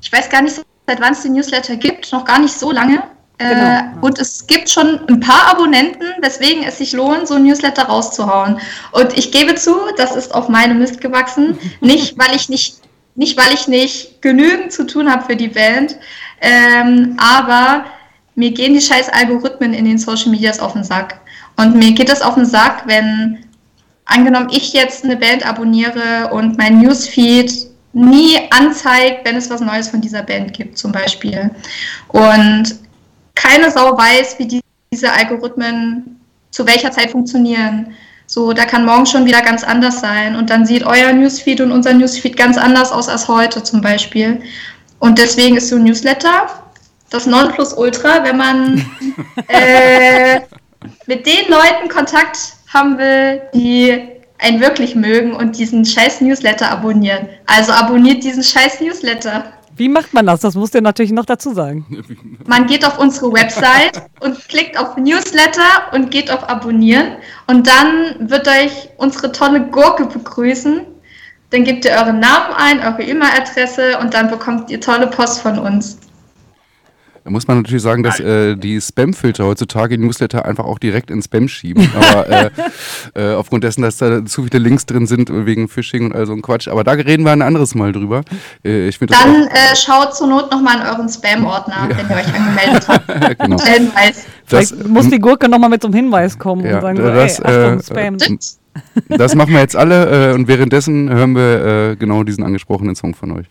ich weiß gar nicht, seit wann es den Newsletter gibt, noch gar nicht so lange. Äh, Genau. Und es gibt schon ein paar Abonnenten, weswegen es sich lohnt, so ein Newsletter rauszuhauen. Und ich gebe zu, das ist auf meinem Mist gewachsen. nicht, weil ich nicht, nicht, weil ich nicht genügend zu tun habe für die Band, ähm, aber mir gehen die scheiß Algorithmen in den Social Medias auf den Sack. Und mir geht es auf den Sack, wenn angenommen ich jetzt eine Band abonniere und mein Newsfeed nie anzeigt, wenn es was Neues von dieser Band gibt, zum Beispiel. Und keine Sau weiß, wie die, diese Algorithmen zu welcher Zeit funktionieren. So, da kann morgen schon wieder ganz anders sein. Und dann sieht euer Newsfeed und unser Newsfeed ganz anders aus als heute zum Beispiel. Und deswegen ist so ein Newsletter das Nonplusultra, wenn man äh, mit den Leuten Kontakt haben will, die einen wirklich mögen und diesen scheiß Newsletter abonnieren. Also abonniert diesen scheiß Newsletter. Wie macht man das? Das musst ihr natürlich noch dazu sagen. Man geht auf unsere Website und klickt auf Newsletter und geht auf Abonnieren. Und dann wird euch unsere tolle Gurke begrüßen. Dann gebt ihr euren Namen ein, eure E-Mail-Adresse und dann bekommt ihr tolle Post von uns. Da muss man natürlich sagen, dass äh, die Spam-Filter heutzutage die Newsletter einfach auch direkt in Spam schieben. Aber äh, äh, aufgrund dessen, dass da zu viele Links drin sind wegen Phishing und all so ein Quatsch. Aber da reden wir ein anderes Mal drüber. Äh, ich finde das Dann äh, schaut zur Not nochmal in euren Spam-Ordner, wenn ihr euch angemeldet habt. genau. Hinweis. Das, Vielleicht muss die Gurke nochmal mit so einem Hinweis kommen Ja, und sagen, das, so, ey, Achtung, äh, Spam. äh, Das machen wir jetzt alle äh, und währenddessen hören wir äh, genau diesen angesprochenen Song von euch.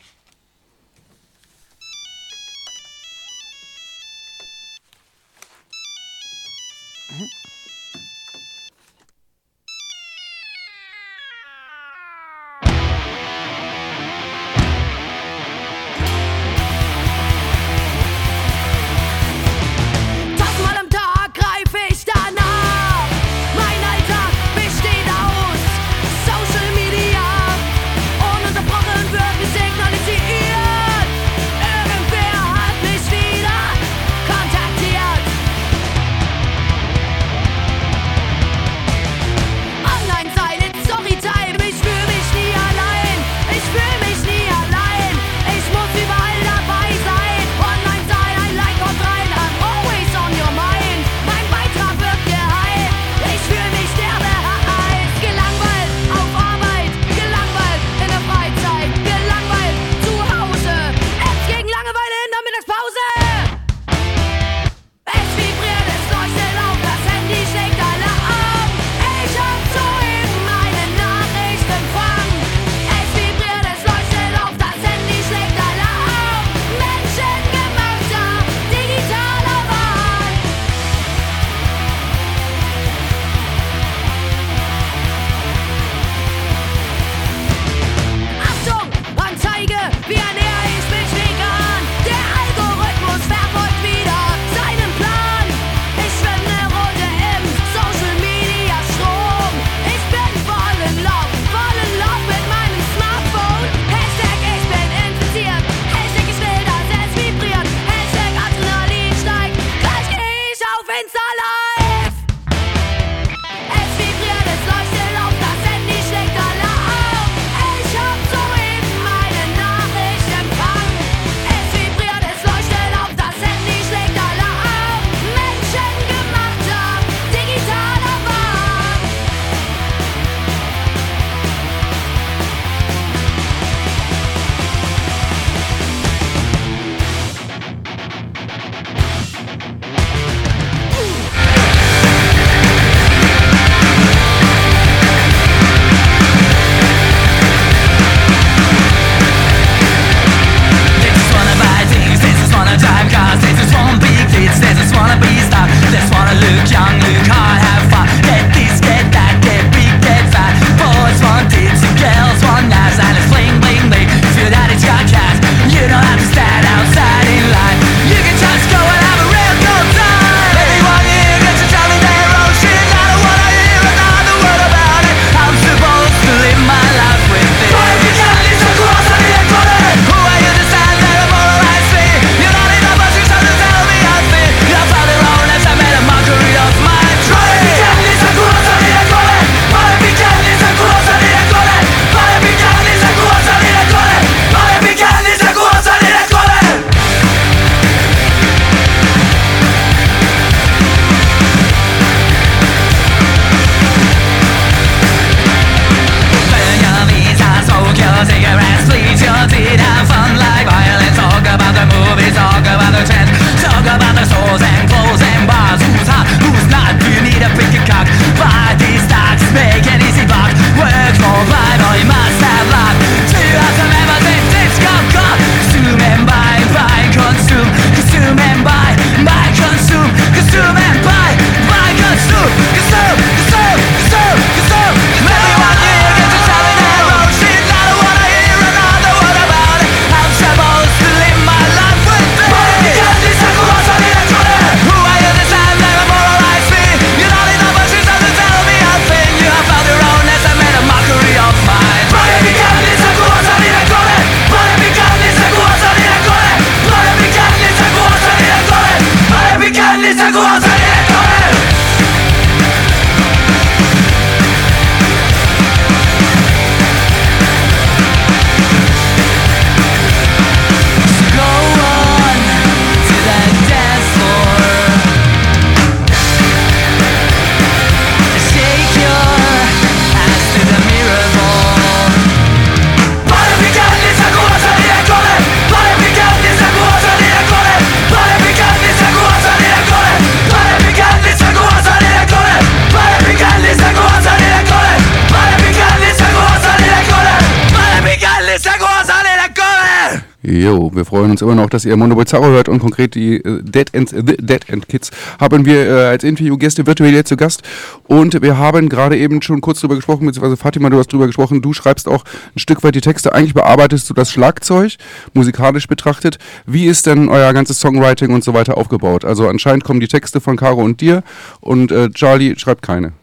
Freuen uns immer noch, dass ihr Mondo Bizarro hört und konkret die äh, Dead, End, The Dead End Kids haben wir äh, als Interviewgäste virtuell jetzt zu Gast und wir haben gerade eben schon kurz drüber gesprochen, beziehungsweise Fatima, du hast drüber gesprochen, du schreibst auch ein Stück weit die Texte, eigentlich bearbeitest du das Schlagzeug, musikalisch betrachtet. Wie ist denn euer ganzes Songwriting und so weiter aufgebaut? Also anscheinend kommen die Texte von Caro und dir und äh, Charlie schreibt keine.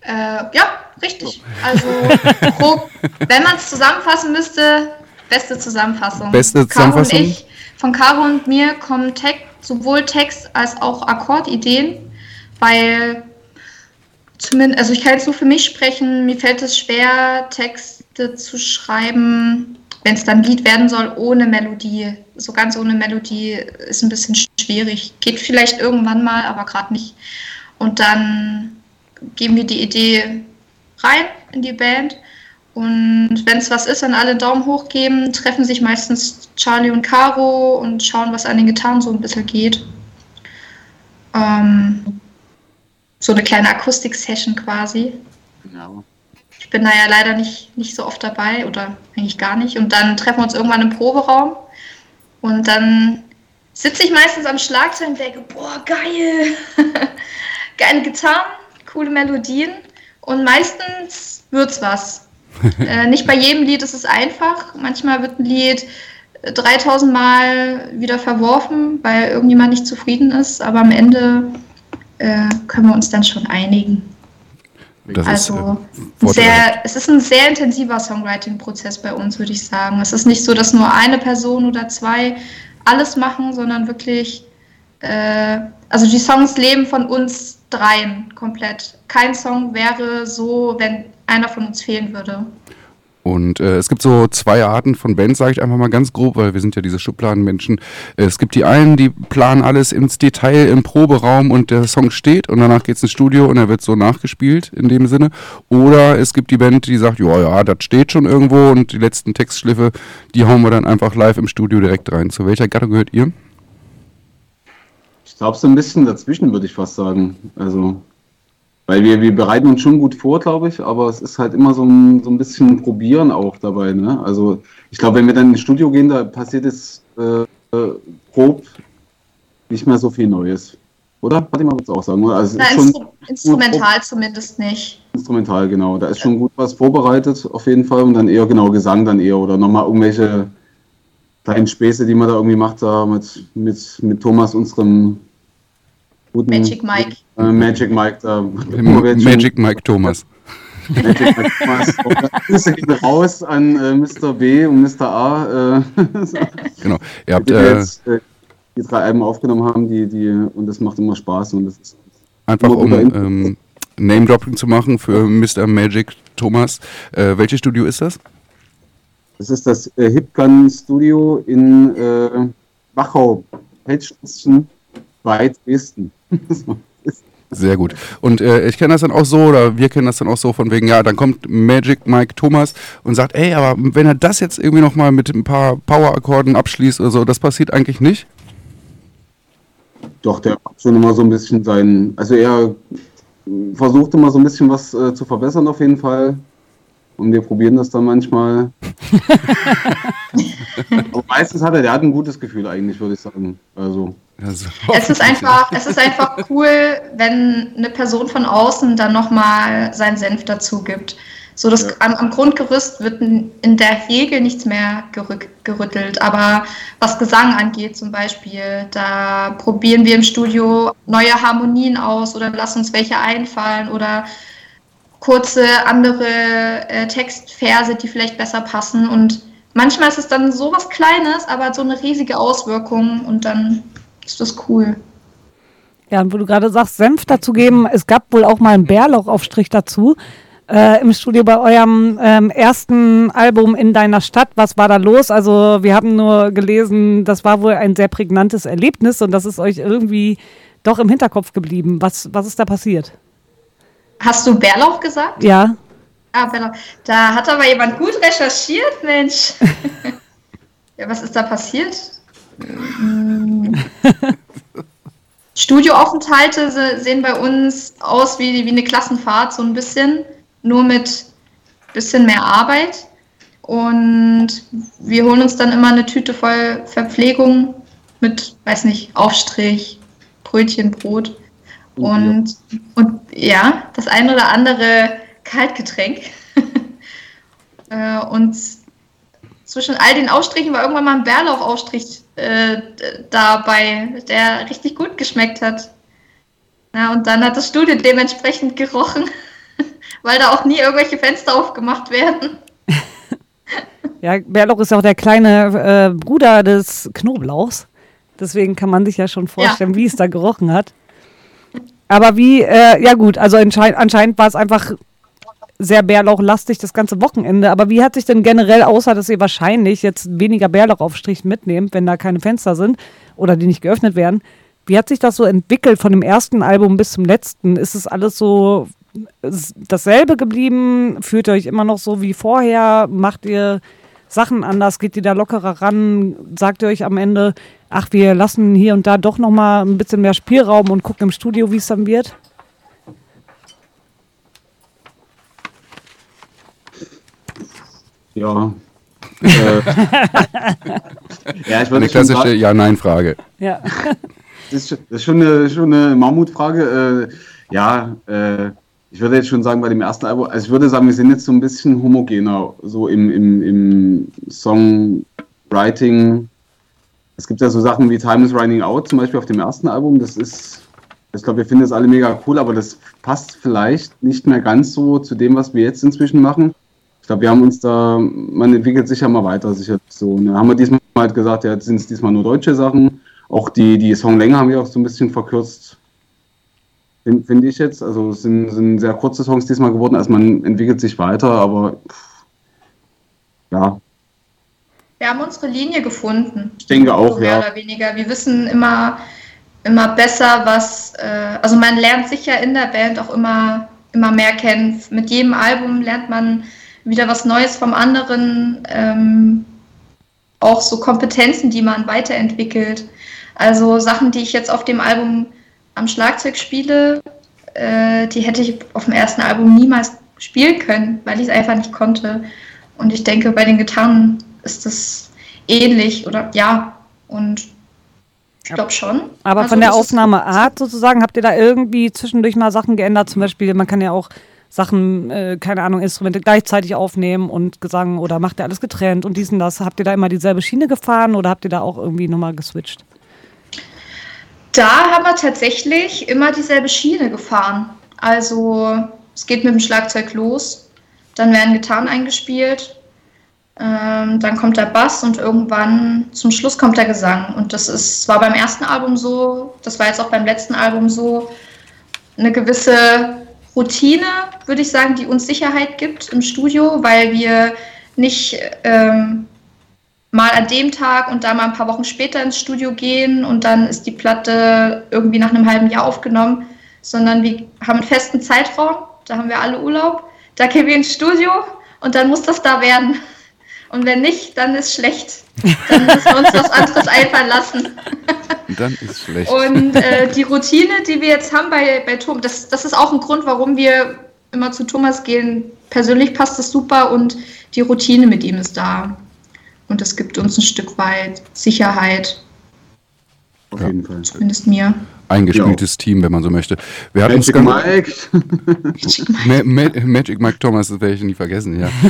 Äh, ja, richtig. Also, grob, wenn man es zusammenfassen müsste, beste Zusammenfassung. Beste Caro Zusammenfassung? Und ich, von Caro und mir kommen Text, sowohl Text als auch Akkordideen, weil zumindest, also ich kann jetzt nur für mich sprechen, mir fällt es schwer, Texte zu schreiben, wenn es dann Lied werden soll, ohne Melodie. So ganz ohne Melodie ist ein bisschen schwierig. Geht vielleicht irgendwann mal, aber gerade nicht. Und dann geben wir die Idee rein in die Band. Und wenn es was ist, dann alle Daumen hoch geben, treffen sich meistens Charlie und Caro und schauen, was an den Gitarren so ein bisschen geht. Ähm, so eine kleine Akustik-Session quasi. Genau. Ich bin da ja leider nicht, nicht so oft dabei oder eigentlich gar nicht. Und dann treffen wir uns irgendwann im Proberaum. Und dann sitze ich meistens am Schlagzeug und denke, boah, geil. Geile Gitarren, coole Melodien. Und meistens wird's was. Äh, nicht bei jedem Lied ist es einfach. Manchmal wird ein Lied äh, 3000 Mal wieder verworfen, weil irgendjemand nicht zufrieden ist. Aber am Ende äh, können wir uns dann schon einigen. Das Also ist, äh, sehr, es ist ein sehr intensiver Songwriting-Prozess bei uns, würde ich sagen. Es ist nicht so, dass nur eine Person oder zwei alles machen, sondern wirklich, äh, also die Songs leben von uns dreien komplett. Kein Song wäre so, wenn einer von uns fehlen würde. Und äh, es gibt so zwei Arten von Bands, sage ich einfach mal ganz grob, weil wir sind ja diese Schubladenmenschen. Äh, es gibt die einen, die planen alles ins Detail im Proberaum und der Song steht und danach geht's ins Studio und er wird so nachgespielt in dem Sinne. Oder es gibt die Band, die sagt, ja, ja, das steht schon irgendwo und die letzten Textschliffe, die hauen wir dann einfach live im Studio direkt rein. Zu welcher Gattung gehört ihr? Ich glaube, so ein bisschen dazwischen würde ich fast sagen. Also, weil wir, wir bereiten uns schon gut vor, glaube ich, aber es ist halt immer so ein, so ein bisschen Probieren auch dabei. Ne? Also, ich glaube, wenn wir dann ins Studio gehen, da passiert es äh, grob nicht mehr so viel Neues. Oder? Ich mal was auch sagen. oder? Also, es Na, instru instrumental zumindest nicht. instrumental, genau. Da ist schon gut was vorbereitet, auf jeden Fall. Und dann eher, genau, Gesang dann eher. Oder nochmal irgendwelche kleinen Späße, die man da irgendwie macht, da mit, mit, mit Thomas, unserem guten Magic Mike. Äh, Magic Mike, da Magic Mike Thomas. Magic Mike Thomas. Grüße gehen raus an äh, Mr. B und Mr. A. Äh. genau. Ihr habt, die, äh, jetzt, äh, die drei Alben aufgenommen haben, die, die, und das macht immer Spaß und das ist einfach um ähm, Name-Dropping zu machen für Mr. Magic Thomas. Äh, welches Studio ist das? Das ist das äh, Hipkan Studio in äh, Wachau, Pelzstation 2 Dresden. Sehr gut. Und äh, ich kenne das dann auch so, oder wir kennen das dann auch so, von wegen, ja, dann kommt Magic Mike Thomas und sagt, ey, aber wenn er das jetzt irgendwie nochmal mit ein paar Power-Akkorden abschließt oder so, das passiert eigentlich nicht? Doch, der hat schon immer so ein bisschen seinen, also er versucht immer so ein bisschen was äh, zu verbessern auf jeden Fall. Und wir probieren das dann manchmal. aber meistens hat er, der hat ein gutes Gefühl eigentlich, würde ich sagen. Also. Also, Es ist einfach, es ist einfach cool, wenn eine Person von außen dann nochmal seinen Senf dazu gibt. So, das, Ja. am, am Grundgerüst wird in der Regel nichts mehr gerück, gerüttelt. Aber was Gesang angeht zum Beispiel, da probieren wir im Studio neue Harmonien aus oder lassen uns welche einfallen oder kurze andere äh, Textverse, die vielleicht besser passen. Und manchmal ist es dann so was Kleines, aber so eine riesige Auswirkung und dann ist das cool. Ja, und wo du gerade sagst, Senf dazu geben, es gab wohl auch mal einen Bärlauchaufstrich dazu. Äh, Im Studio bei eurem ähm, ersten Album in deiner Stadt. Was war da los? Also, wir haben nur gelesen, das war wohl ein sehr prägnantes Erlebnis und das ist euch irgendwie doch im Hinterkopf geblieben. Was, was ist da passiert? Hast du Bärlauch gesagt? Ja, Ah, Bärlauch. Da hat aber jemand gut recherchiert, Mensch. ja, was ist da passiert? Mm. Studioaufenthalte se- sehen bei uns aus wie, wie eine Klassenfahrt, so ein bisschen, nur mit bisschen mehr Arbeit. Und wir holen uns dann immer eine Tüte voll Verpflegung mit, weiß nicht, Aufstrich, Brötchen, Brot. Und, und ja, das ein oder andere Kaltgetränk. Äh, und zwischen all den Aufstrichen war irgendwann mal ein Bärlauchaufstrich äh, dabei, der richtig gut geschmeckt hat. Ja, und dann hat das Studio dementsprechend gerochen, weil da auch nie irgendwelche Fenster aufgemacht werden. Ja, Bärlauch ist ja auch der kleine äh, Bruder des Knoblauchs. Deswegen kann man sich ja schon vorstellen, wie es da gerochen hat. Aber wie, äh, ja gut, also anschein anscheinend war es einfach sehr bärlauchlastig das ganze Wochenende. Aber wie hat sich denn generell, außer dass ihr wahrscheinlich jetzt weniger Bärlauchaufstrich mitnehmt, wenn da keine Fenster sind oder die nicht geöffnet werden, wie hat sich das so entwickelt von dem ersten Album bis zum letzten? Ist es alles so dasselbe geblieben? Fühlt ihr euch immer noch so wie vorher? Macht ihr Sachen anders? Geht ihr da lockerer ran? Sagt ihr euch am Ende, ach, wir lassen hier und da doch noch mal ein bisschen mehr Spielraum und gucken im Studio, wie es dann wird? Ja. äh, ja, ich würde Eine schon sagen, klassische Ja-Nein-Frage. Ja. Das ist, schon- das ist schon eine, schon eine Mammutfrage. Äh, ja, äh, ich würde jetzt schon sagen, bei dem ersten Album, also ich würde sagen, wir sind jetzt so ein bisschen homogener, so im, im, im Songwriting. Es gibt ja so Sachen wie Time is Running Out, zum Beispiel auf dem ersten Album. Das ist, ich glaube, wir finden das alle mega cool, aber das passt vielleicht nicht mehr ganz so zu dem, was wir jetzt inzwischen machen. Ich glaube, wir haben uns da, man entwickelt sich ja mal weiter, sicher so. Ne? Haben wir diesmal halt gesagt, ja, jetzt sind es diesmal nur deutsche Sachen. Auch die, die Songlänge haben wir auch so ein bisschen verkürzt, finde find ich jetzt. Also es sind, sind sehr kurze Songs diesmal geworden, also man entwickelt sich weiter, aber pff, ja, Wir haben unsere Linie gefunden. ich denke auch, so mehr ja. oder weniger. Wir wissen immer, immer besser, was, äh, also man lernt sich ja in der Band auch immer, immer mehr kennen. Mit jedem Album lernt man wieder was Neues vom anderen, ähm, auch so Kompetenzen, die man weiterentwickelt. Also Sachen, die ich jetzt auf dem Album am Schlagzeug spiele, äh, die hätte ich auf dem ersten Album niemals spielen können, weil ich es einfach nicht konnte. Und ich denke, bei den Gitarren ist das ähnlich oder ja. Und ich glaube schon. Aber Also von der Aufnahmeart sozusagen, habt ihr da irgendwie zwischendurch mal Sachen geändert? Zum Beispiel, man kann ja auch Sachen, äh, keine Ahnung, Instrumente gleichzeitig aufnehmen und Gesang oder macht ihr alles getrennt und dies und das. Habt ihr da immer dieselbe Schiene gefahren oder habt ihr da auch irgendwie nochmal geswitcht? Da haben wir tatsächlich immer dieselbe Schiene gefahren. Also es geht mit dem Schlagzeug los, dann werden Gitarren eingespielt, ähm, dann kommt der Bass und irgendwann zum Schluss kommt der Gesang. Und das ist war beim ersten Album so, das war jetzt auch beim letzten Album so, eine gewisse Routine, würde ich sagen, die uns Sicherheit gibt im Studio, weil wir nicht ähm, mal an dem Tag und da mal ein paar Wochen später ins Studio gehen und dann ist die Platte irgendwie nach einem halben Jahr aufgenommen, sondern wir haben einen festen Zeitraum, da haben wir alle Urlaub, da gehen wir ins Studio und dann muss das da werden. Und wenn nicht, dann ist schlecht. Dann müssen wir uns was anderes einfallen lassen. Und dann ist schlecht. Und äh, die Routine, die wir jetzt haben bei, bei Thomas, das, das ist auch ein Grund, warum wir immer zu Thomas gehen. Persönlich passt das super und die Routine mit ihm ist da. Und das gibt uns ein Stück weit Sicherheit, Auf jeden Fall. zumindest mir. Eingespieltes Team, wenn man so möchte. Wir hatten Magic Mike. Ma Ma Magic Mike Thomas, das werde ich nie vergessen, ja.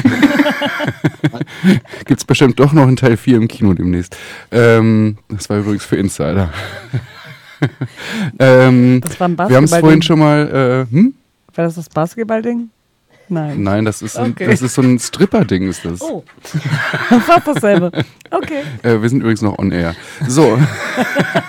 Gibt es bestimmt doch noch einen Teil 4 im Kino demnächst. Ähm, das war übrigens für Insider. ähm, Das war ein wir haben es vorhin schon mal, äh, hm? War das das Basketballding? Nein. Nein, das ist, ein, Okay. das ist so ein Stripper-Ding, ist das. Oh. Fast dasselbe. Okay. Äh, wir sind übrigens noch on air. So.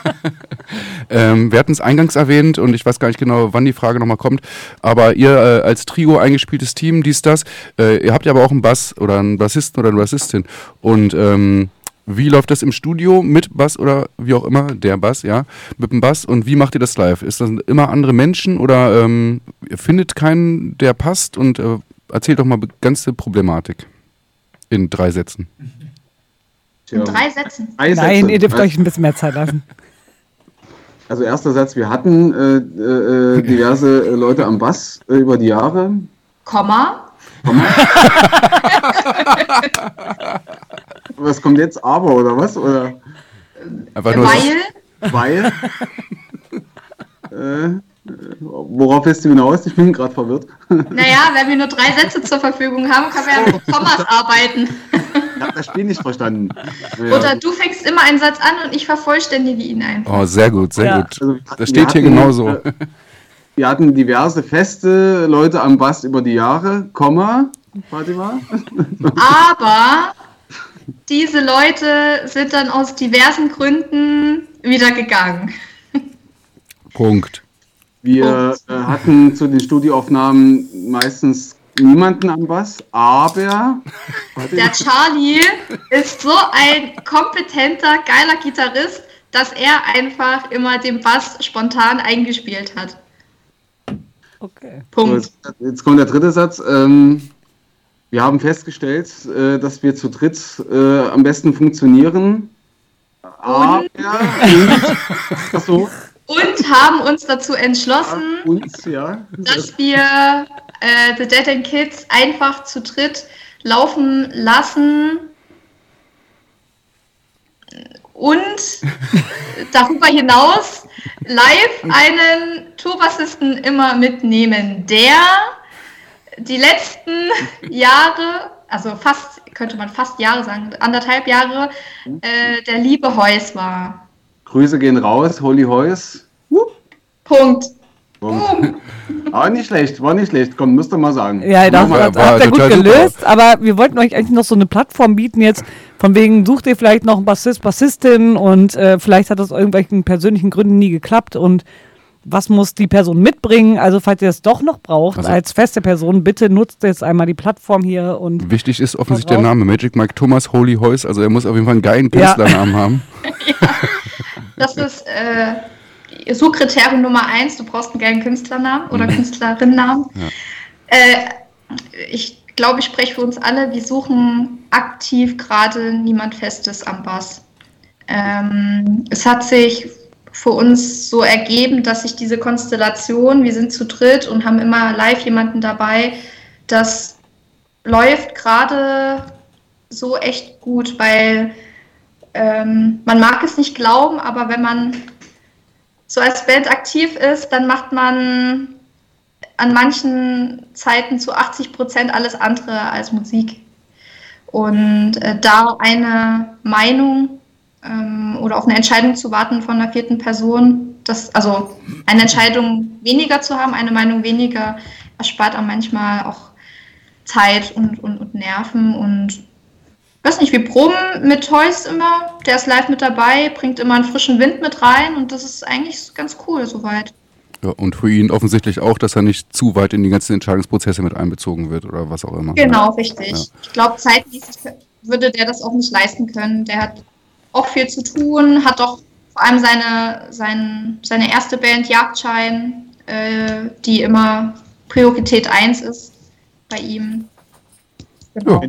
ähm, wir hatten es eingangs erwähnt und ich weiß gar nicht genau, wann die Frage nochmal kommt. Aber ihr äh, als Trio eingespieltes Team, dies, das, äh, ihr habt ja aber auch einen Bass oder einen Bassisten oder eine Bassistin. Und ähm, wie läuft das im Studio mit Bass oder wie auch immer, der Bass, ja, mit dem Bass und wie macht ihr das live? Ist das immer andere Menschen oder ähm, ihr findet keinen, der passt und äh, erzählt doch mal die ganze Problematik in drei Sätzen. In drei Sätzen. Drei Nein, Sätze. ihr dürft euch ein bisschen mehr Zeit lassen. Also erster Satz, wir hatten äh, äh, diverse äh, Leute am Bass äh, über die Jahre. Komma. Was kommt jetzt? Aber oder was? Oder Einfach nur Weil, weil? äh, worauf lässt du hinaus? Ich bin gerade verwirrt. naja, wenn wir nur drei Sätze zur Verfügung haben, können wir ja mit Kommas arbeiten. Ich habe das Spiel nicht verstanden. Oder du fängst immer einen Satz an und ich vervollständige ihn einfach. Oh, sehr gut, sehr Ja. gut. Also, Das hatten- steht hier genauso. äh, Wir hatten diverse feste Leute am Bass über die Jahre, Komma, Fatima. Aber diese Leute sind dann aus diversen Gründen wieder gegangen. Punkt. Wir äh, hatten zu den Studioaufnahmen meistens niemanden am Bass, aber Der Charlie ist so ein kompetenter, geiler Gitarrist, dass er einfach immer den Bass spontan eingespielt hat. Okay. So, Punkt. jetzt, jetzt kommt der dritte Satz. Ähm, wir haben festgestellt, äh, dass wir zu dritt äh, am besten funktionieren. Aber Ach so, Und haben uns dazu entschlossen, uns, ja. dass wir äh, The Dead and Kids einfach zu dritt laufen lassen und darüber hinaus live einen Tourbassisten immer mitnehmen, der die letzten Jahre, also fast, könnte man fast Jahre sagen, anderthalb Jahre, äh, der liebe Heus war. Grüße gehen raus, Holy Heus. Punkt. Boom. Aber nicht schlecht, war nicht schlecht. Komm, müsst ihr mal sagen. Ja, das War- hat, war habt ihr gut total super. gelöst, aber wir wollten euch eigentlich noch so eine Plattform bieten jetzt, von wegen sucht ihr vielleicht noch einen Bassist, Bassistin und äh, vielleicht hat das aus irgendwelchen persönlichen Gründen nie geklappt und was muss die Person mitbringen? Also falls ihr es doch noch braucht Also- als feste Person, bitte nutzt jetzt einmal die Plattform hier und Wichtig ist offensichtlich der. Name. Magic Mike Thomas Holy Heus. Also er muss auf jeden Fall einen geilen Ja. Künstlernamen haben. Das ist äh, Suchkriterium Nummer eins. Du brauchst einen geilen Künstlernamen oder Künstlerinnennamen. Äh, ich glaube, ich spreche für uns alle. Wir suchen aktiv gerade niemand Festes am Bass. Ähm, es hat sich für uns so ergeben, dass sich diese Konstellation, wir sind zu dritt und haben immer live jemanden dabei, das läuft gerade so echt gut, weil ähm, man mag es nicht glauben, aber wenn man so als Band aktiv ist, dann macht man an manchen Zeiten zu 80 Prozent alles andere als Musik. Und äh, da eine Meinung ähm, oder auf eine Entscheidung zu warten von einer vierten Person, das, also eine Entscheidung weniger zu haben, eine Meinung weniger, erspart auch manchmal auch Zeit und, und, und Nerven und weiß nicht, wir proben mit Toys immer, der ist live mit dabei, bringt immer einen frischen Wind mit rein und das ist eigentlich ganz cool soweit. Ja, und für ihn offensichtlich auch, dass er nicht zu weit in die ganzen Entscheidungsprozesse mit einbezogen wird oder was auch immer. Genau, richtig. Ja. Ich glaube, zeitmäßig würde der das auch nicht leisten können. Der hat auch viel zu tun, hat doch vor allem seine, sein, seine erste Band Jagdschein, äh, die immer Priorität 1 ist bei ihm. Genau.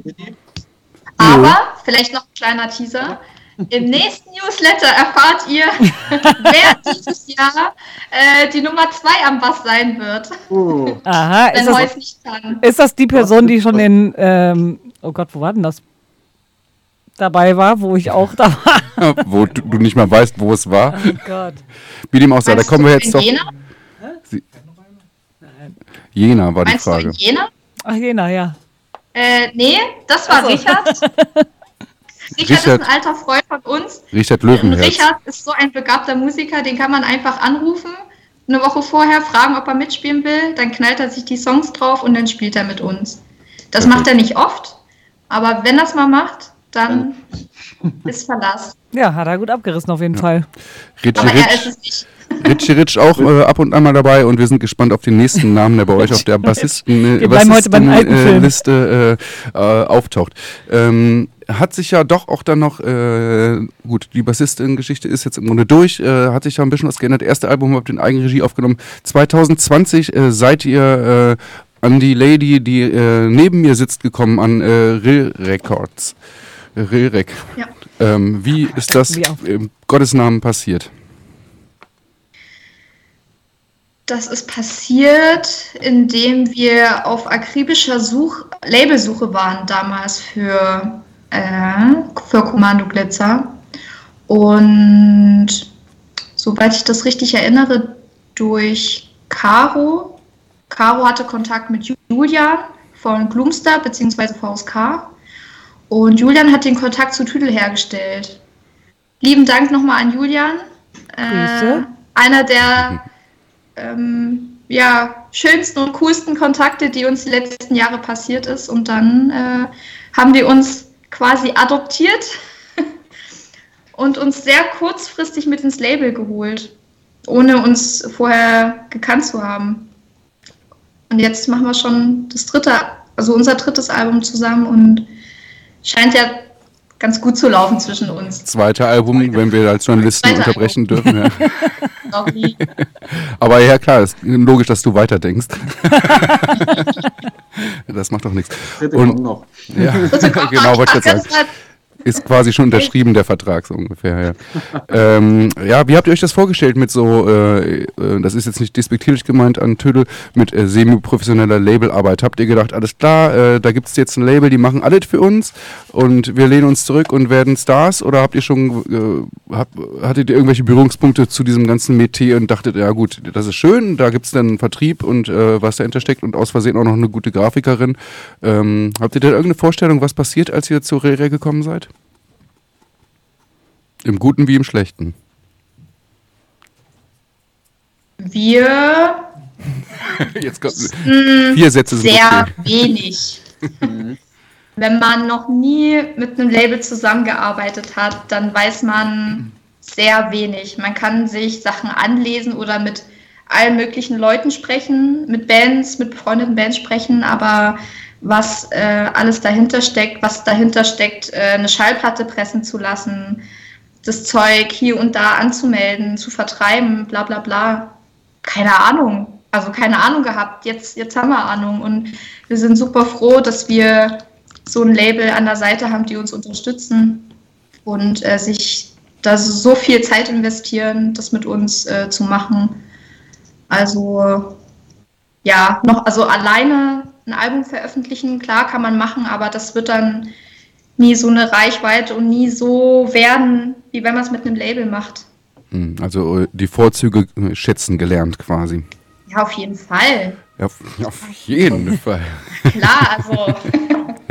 Aber, vielleicht noch ein kleiner Teaser. Im nächsten Newsletter erfahrt ihr, wer dieses Jahr äh, die Nummer 2 am Bass sein wird, Oh, aha, ist das, Heus nicht kann. ist das die Person, die schon in, ähm, oh Gott, wo war denn das? Dabei war, wo ich auch da war. Wo du, du nicht mal weißt, wo es war. Oh Gott. Wie dem auch sei, da kommen du wir jetzt doch. Jena? Jena war die Meinst du Frage. in Jena? Ach, Jena, ja. Äh, nee, das war Ach so. Richard. Richard ist Richard. ein alter Freund von uns. Richard Löwenherz. Richard ist so ein begabter Musiker, den kann man einfach anrufen, eine Woche vorher fragen, ob er mitspielen will, dann knallt er sich die Songs drauf und dann spielt er mit uns. Das Perfekt. macht er nicht oft, aber wenn er es mal macht, dann ist Verlass. Ja, hat er gut abgerissen auf jeden Fall. Richie Aber er ist Rich, es nicht. Richie Rich auch äh, ab und an mal dabei und wir sind gespannt auf den nächsten Namen, der bei euch auf der Bassisten, äh, Wir bleiben heute beim alten äh, äh, äh, auftaucht. Ähm, hat sich ja doch auch dann noch, äh, gut, die Bassistin-Geschichte ist jetzt im Grunde durch, äh, hat sich ja ein bisschen was geändert. Erste Album habt ihr in Eigenregie aufgenommen. 2020 äh, seid ihr äh, an die Lady, die äh, neben mir sitzt, gekommen, an äh, Rill Records. Rillrec. Ja. Ähm, wie ist das Wie im Gottes Namen passiert? Das ist passiert, indem wir auf akribischer Such Labelsuche waren damals für, äh, für Kommando Glitzer. Und soweit ich das richtig erinnere, durch Caro. Caro hatte Kontakt mit Julian von Gloomstar bzw. VSK. Und Julian hat den Kontakt zu Tüdel hergestellt. Lieben Dank nochmal an Julian. Grüße. Äh, einer der ähm, ja, schönsten und coolsten Kontakte, die uns die letzten Jahre passiert ist. Und dann äh, haben wir uns quasi adoptiert und uns sehr kurzfristig mit ins Label geholt, ohne uns vorher gekannt zu haben. Und jetzt machen wir schon das dritte, also unser drittes Album zusammen und scheint ja ganz gut zu laufen zwischen uns. Zweite Album, wenn wir als Journalisten Zweite unterbrechen dürfen. Ja. Aber ja, klar, ist logisch, dass du weiterdenkst. das macht doch nichts. Dritte Und- kommt noch. Ja, Dritte kommt genau, noch. wollte ich gerade sagen. Ist quasi schon unterschrieben, der Vertrag, so ungefähr, ja. ähm, ja, wie habt ihr euch das vorgestellt mit so, äh, äh, das ist jetzt nicht despektierlich gemeint an Tödel, mit äh, semi-professioneller Labelarbeit? Habt ihr gedacht, alles klar, äh, da gibt es jetzt ein Label, die machen alles für uns und wir lehnen uns zurück und werden Stars? Oder habt ihr schon, äh, hab, hattet ihr irgendwelche Berührungspunkte zu diesem ganzen Metier und dachtet, ja gut, das ist schön, da gibt es dann einen Vertrieb und was dahinter steckt und aus Versehen auch noch eine gute Grafikerin. Ähm, habt ihr da irgendeine Vorstellung, was passiert, als ihr zu Rere gekommen seid? Im Guten wie im Schlechten. Wir Jetzt kommt, vier Sätze sind sehr okay. wenig. Wenn man noch nie mit einem Label zusammengearbeitet hat, dann weiß man sehr wenig. Man kann sich Sachen anlesen oder mit allen möglichen Leuten sprechen, mit Bands, mit befreundeten Bands sprechen, aber was äh, alles dahinter steckt, was dahinter steckt, äh, eine Schallplatte pressen zu lassen, das Zeug hier und da anzumelden, zu vertreiben, bla bla bla. Keine Ahnung. Also keine Ahnung gehabt. Jetzt, jetzt haben wir Ahnung und wir sind super froh, dass wir so ein Label an der Seite haben, die uns unterstützen und äh, sich da so viel Zeit investieren, das mit uns äh, zu machen. Also ja, noch, also alleine ein Album veröffentlichen, klar kann man machen, aber das wird dann nie so eine Reichweite und nie so werden, wie wenn man es mit einem Label macht. Hm, Also äh, die Vorzüge äh, schätzen gelernt quasi. Ja, auf jeden Fall. Ja, auf, jeden Fall. Klar, also.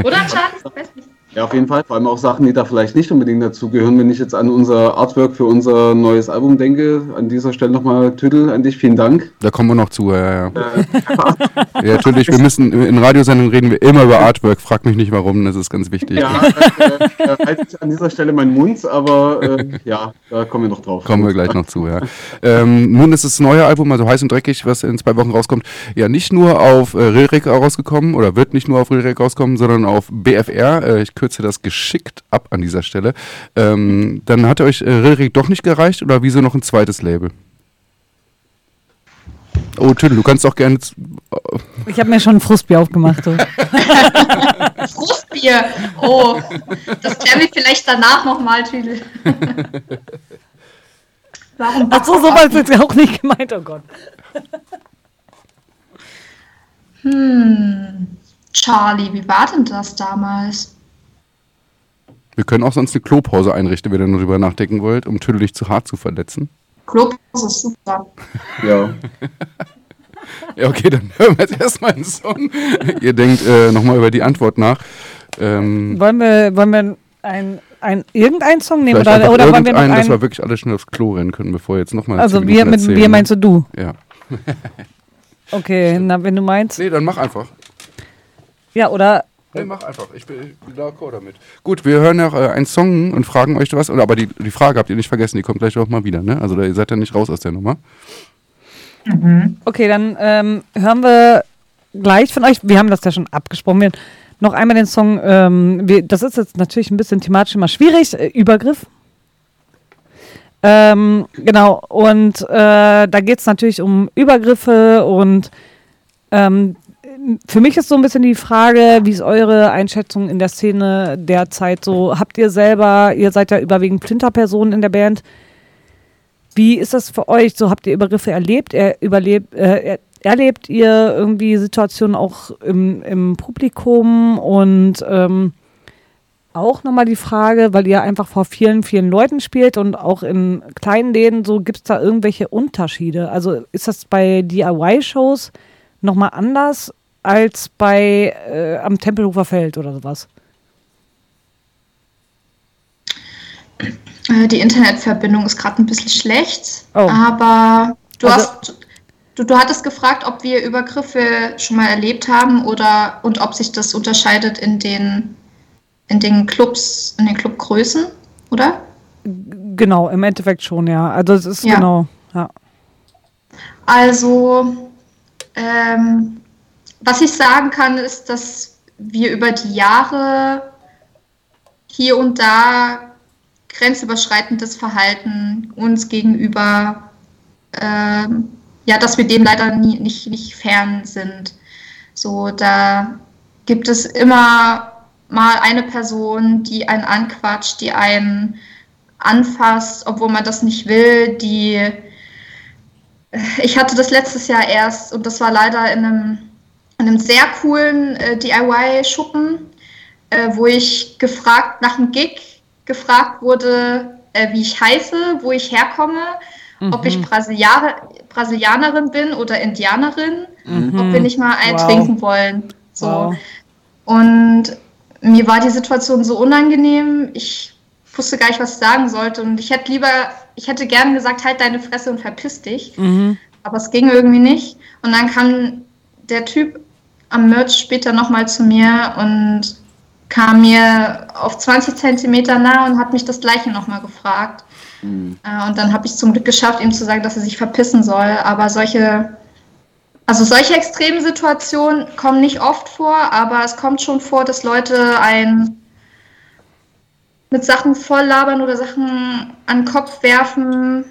Oder, Charles? Weiß nicht. Ja, auf jeden Fall. Vor allem auch Sachen, die da vielleicht nicht unbedingt dazugehören. Wenn ich jetzt an unser Artwork für unser neues Album denke, an dieser Stelle nochmal Tüdel an dich, vielen Dank. Da kommen wir noch zu. Ja, ja. ja natürlich, wir müssen in Radiosendungen reden wir immer über Artwork. Frag mich nicht warum, das ist ganz wichtig. Ja, äh, äh, ich an dieser Stelle meinen Mund, aber äh, ja, da kommen wir noch drauf. Kommen wir gleich noch zu, ja. Ähm, nun ist das neue Album, also heiß und dreckig, was in zwei Wochen rauskommt, ja nicht nur auf äh, Rilrek rausgekommen oder wird nicht nur auf Rilrek rauskommen, sondern auf BFR. Äh, ich kürze das geschickt ab an dieser Stelle. Ähm, dann hat euch äh, Rilrek doch nicht gereicht oder wieso noch ein zweites Label? Oh, Tüdel, du kannst auch gerne. z- Ich habe mir schon ein Frustbier aufgemacht. So. Frustbier. Oh, das klären wir vielleicht danach nochmal, Tüdel. Warum? Ach so, so war es jetzt auch nicht gemeint, oh Gott. Hm. Charlie, wie war denn das damals? Wir können auch sonst eine Klopause einrichten, wenn ihr darüber nachdenken wollt, um Tüdel nicht zu hart zu verletzen. Globus ist super. Ja. Ja, okay, dann hören wir jetzt erstmal einen Song. ihr denkt äh, nochmal über die Antwort nach. Ähm, Wollen wir, wollen wir ein, ein, irgendeinen Song nehmen? Oder, oder wollen wir noch irgendeinen, dass einen? wir wirklich alle schnell aufs Klo rennen können, bevor wir jetzt nochmal Also wir, mit wir meinst du du? Ja. Okay, na, wenn du meinst. Nee, dann mach einfach. Ja, oder Nee, mach einfach. Ich bin, bin d'accord damit. Gut, wir hören noch äh, einen Song und fragen euch was. Aber die, die Frage habt ihr nicht vergessen, die kommt gleich auch mal wieder, ne? Also ihr seid ja nicht raus aus der Nummer. Okay, dann ähm, hören wir gleich von euch, wir haben das ja schon abgesprochen, wir noch einmal den Song, ähm, wir, das ist jetzt natürlich ein bisschen thematisch immer schwierig, äh, Übergriff. Ähm, genau, und äh, da geht es natürlich um Übergriffe und ähm, für mich ist so ein bisschen die Frage, wie ist eure Einschätzung in der Szene derzeit so? Habt ihr selber, ihr seid ja überwiegend Flinterpersonen in der Band, Wie ist das für euch? So habt ihr Übergriffe erlebt? Er überlebt, äh, er- erlebt ihr irgendwie Situationen auch im, im Publikum und ähm, auch nochmal die Frage, weil ihr einfach vor vielen, vielen Leuten spielt und auch in kleinen Läden, so gibt es da irgendwelche Unterschiede? Also ist das bei DIY-Shows nochmal anders als bei äh, am Tempelhofer Feld oder sowas? Äh, Die Internetverbindung ist gerade ein bisschen schlecht, Oh. aber du Also- hast. Du, du hattest gefragt, ob wir Übergriffe schon mal erlebt haben oder und ob sich das unterscheidet in den, in den Clubs, in den Clubgrößen, oder? Genau, im Endeffekt schon, ja. Also es ist Ja. genau, ja. Also, ähm, was ich sagen kann, ist, dass wir über die Jahre hier und da grenzüberschreitendes Verhalten uns gegenüber, ähm, ja, dass wir dem leider nie, nicht, nicht fern sind. So, da gibt es immer mal eine Person, die einen anquatscht, die einen anfasst, obwohl man das nicht will, die ich hatte das letztes Jahr erst und das war leider in einem, in einem sehr coolen äh, DIY-Schuppen, äh, wo ich gefragt nach einem Gig gefragt wurde, äh, wie ich heiße, wo ich herkomme, ob ich Brasilianer, Brasilianerin bin oder Indianerin, ob wir nicht mal einen Wow. trinken wollen. So. Wow. Und mir war die Situation so unangenehm. Ich wusste gar nicht, was ich sagen sollte. Und ich hätte lieber, ich hätte gern gesagt, halt deine Fresse und verpiss dich. Aber es ging irgendwie nicht. Und dann kam der Typ am Merch später nochmal zu mir und kam mir auf 20 Zentimeter nah und hat mich das Gleiche nochmal gefragt. Äh, Und dann habe ich zum Glück geschafft, ihm zu sagen, dass er sich verpissen soll. Aber solche, also solche extremen Situationen kommen nicht oft vor, aber es kommt schon vor, dass Leute ein mit Sachen voll labern oder Sachen an den Kopf werfen,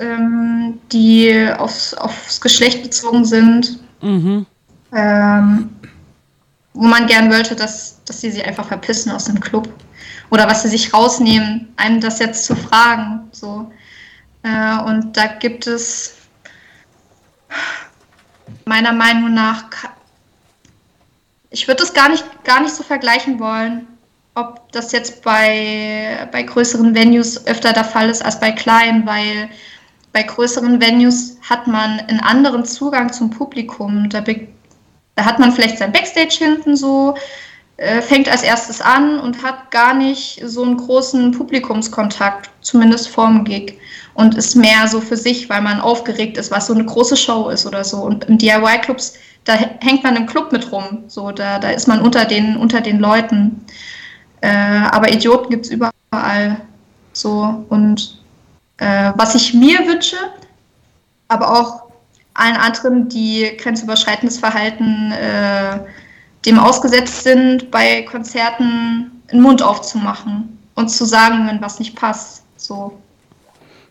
ähm, die aufs, aufs Geschlecht bezogen sind. Ähm, wo man gern wollte, dass, dass sie sich einfach verpissen aus dem Club. Oder was sie sich rausnehmen, einem das jetzt zu fragen. So. Äh, und da gibt es meiner Meinung nach, ich würde es gar nicht, gar nicht so vergleichen wollen, ob das jetzt bei, bei größeren Venues öfter der Fall ist als bei kleinen, weil bei größeren Venues hat man einen anderen Zugang zum Publikum. Da, da hat man vielleicht sein Backstage hinten so, äh, fängt als erstes an und hat gar nicht so einen großen Publikumskontakt, zumindest vorm Gig. Und ist mehr so für sich, weil man aufgeregt ist, was so eine große Show ist oder so. Und im DIY-Clubs, da hängt man im Club mit rum. So, da, da ist man unter den, unter den Leuten. Äh, aber Idioten gibt es überall. So, und äh, was ich mir wünsche, aber auch allen anderen, die grenzüberschreitendes Verhalten äh, dem ausgesetzt sind, bei Konzerten den Mund aufzumachen und zu sagen, wenn was nicht passt. So.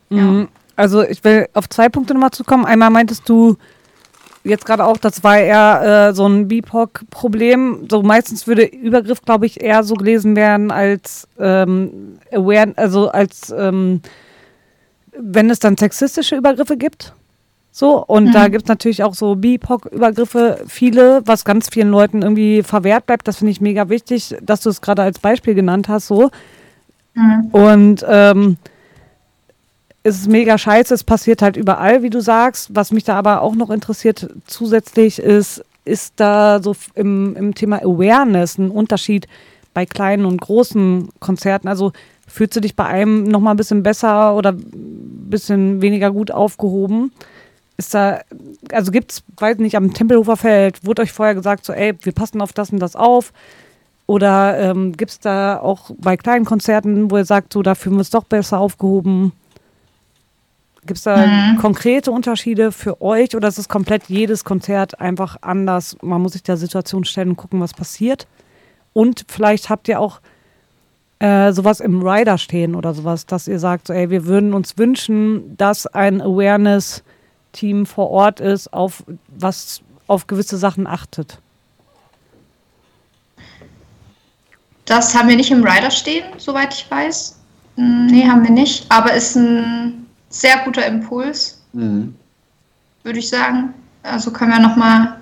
Ja. Mhm. Also ich will auf zwei Punkte nochmal zu kommen. Einmal meintest du jetzt gerade auch, das war eher äh, so ein BIPOC-Problem. So meistens würde Übergriff, glaube ich, eher so gelesen werden als ähm, aware, also als ähm, wenn es dann sexistische Übergriffe gibt. So, und da gibt es natürlich auch so BIPOC-Übergriffe, viele, was ganz vielen Leuten irgendwie verwehrt bleibt. Das finde ich mega wichtig, dass du es gerade als Beispiel genannt hast. So. Und ähm, es ist mega scheiße, es passiert halt überall, wie du sagst. Was mich da aber auch noch interessiert zusätzlich ist, ist da so im, im Thema Awareness ein Unterschied bei kleinen und großen Konzerten? Also fühlst du dich bei einem nochmal ein bisschen besser oder ein bisschen weniger gut aufgehoben? Ist da, also gibt's, weiß nicht, am Tempelhofer Feld, wurde euch vorher gesagt, so, ey, wir passen auf das und das auf? Oder ähm, gibt es da auch bei kleinen Konzerten, wo ihr sagt, so, da fühlen wir uns doch besser aufgehoben? Gibt es da konkrete Unterschiede für euch oder ist es komplett jedes Konzert einfach anders? Man muss sich der Situation stellen und gucken, was passiert. Und vielleicht habt ihr auch äh, sowas im Rider stehen oder sowas, dass ihr sagt, so, ey, wir würden uns wünschen, dass ein Awareness-Team vor Ort ist, auf was auf gewisse Sachen achtet. Das haben wir nicht im Rider stehen, soweit ich weiß. Mm, Nee, haben wir nicht. Aber ist ein sehr guter Impuls, Mhm. würde ich sagen. Also können wir nochmal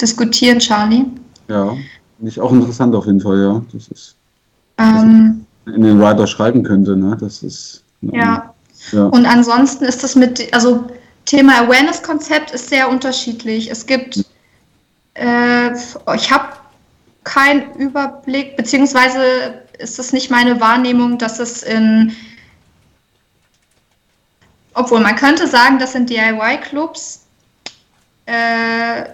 diskutieren, Charlie. Ja, finde ich auch interessant auf jeden Fall, ja. Das ist Ähm, in den Writer schreiben könnte, ne? Das ist. ja. ja. Und ansonsten ist das mit, also Thema Awareness-Konzept ist sehr unterschiedlich. Es gibt, äh, ich habe keinen Überblick, beziehungsweise ist es nicht meine Wahrnehmung, dass es in, obwohl man könnte sagen, dass in DIY-Clubs äh,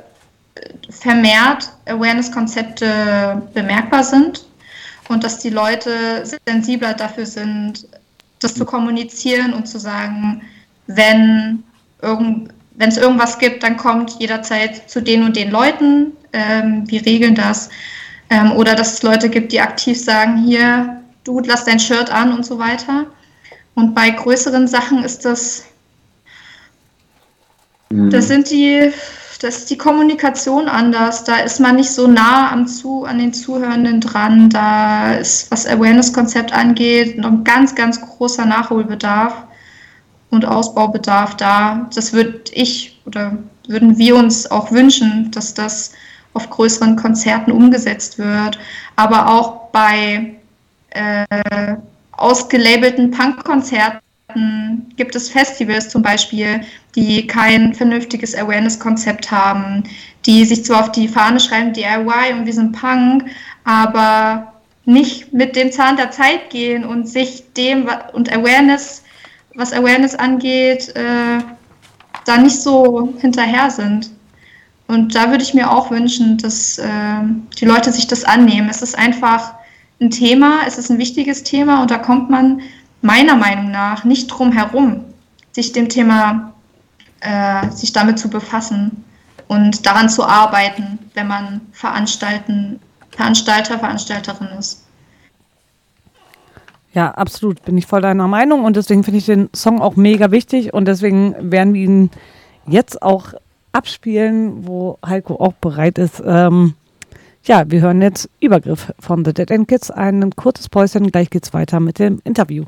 vermehrt Awareness-Konzepte bemerkbar sind und dass die Leute sensibler dafür sind, das zu kommunizieren und zu sagen, wenn irgend, wenn es irgendwas gibt, dann kommt jederzeit zu den und den Leuten. Ähm, wir regeln das. Ähm, oder dass es Leute gibt, die aktiv sagen, hier, du lass dein Shirt an und so weiter. Und bei größeren Sachen ist das, Mhm. das sind die, das ist die Kommunikation anders. Da ist man nicht so nah am zu, an den Zuhörenden dran. Da ist, was Awareness-Konzept angeht, noch ein ganz, ganz großer Nachholbedarf und Ausbaubedarf da. Das würde ich oder würden wir uns auch wünschen, dass das auf größeren Konzerten umgesetzt wird. Aber auch bei äh, ausgelabelten Punkkonzerten gibt es Festivals zum Beispiel, die kein vernünftiges Awareness-Konzept haben, die sich zwar auf die Fahne schreiben, DIY und wir sind Punk, aber nicht mit dem Zahn der Zeit gehen und sich dem und Awareness, was Awareness angeht, äh, da nicht so hinterher sind. Und da würde ich mir auch wünschen, dass äh, die Leute sich das annehmen. Es ist einfach ein Thema, es ist ein wichtiges Thema und da kommt man meiner Meinung nach nicht drum herum, sich dem Thema, äh, sich damit zu befassen und daran zu arbeiten, wenn man Veranstalten, Veranstalter, Veranstalterin ist. Ja, absolut. Bin ich voll deiner Meinung und deswegen finde ich den Song auch mega wichtig und deswegen werden wir ihn jetzt auch abspielen, wo Heiko auch bereit ist. Ähm, ja, wir hören jetzt Übergriff von The Dead End Kids. Ein kurzes Päuschen, gleich geht's weiter mit dem Interview.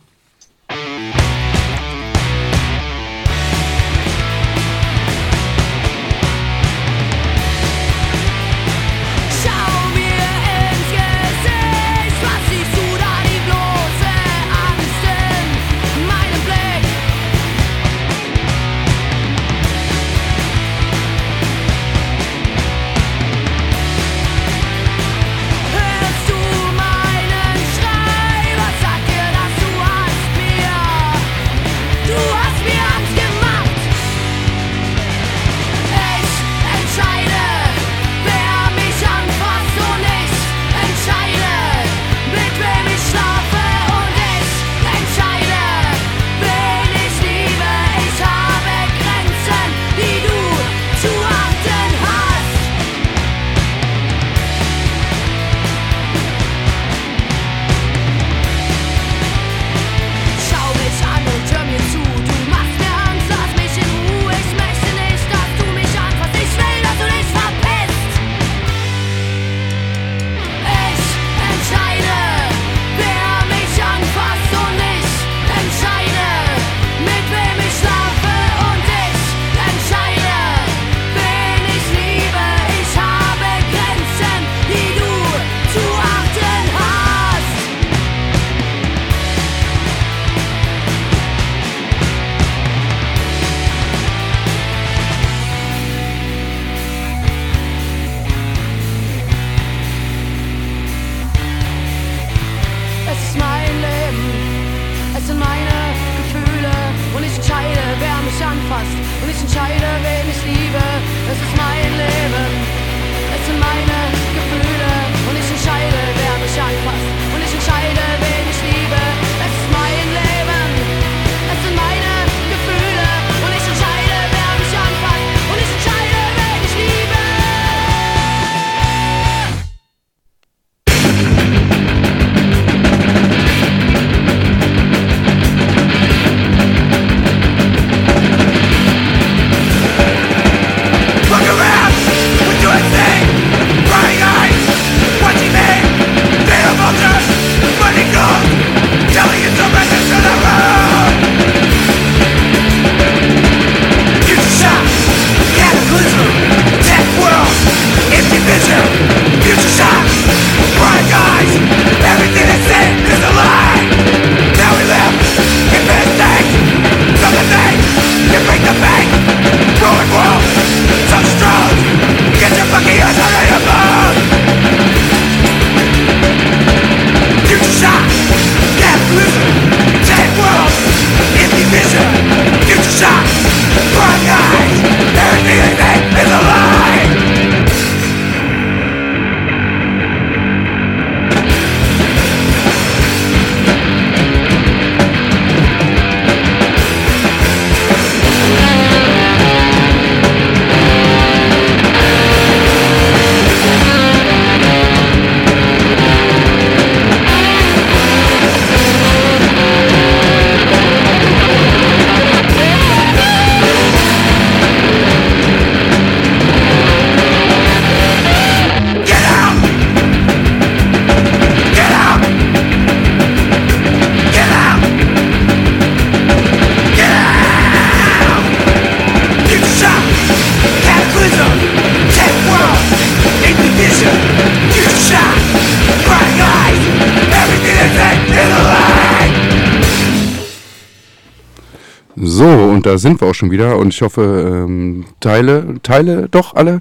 Und da sind wir auch schon wieder. Und ich hoffe, ähm, Teile, Teile doch alle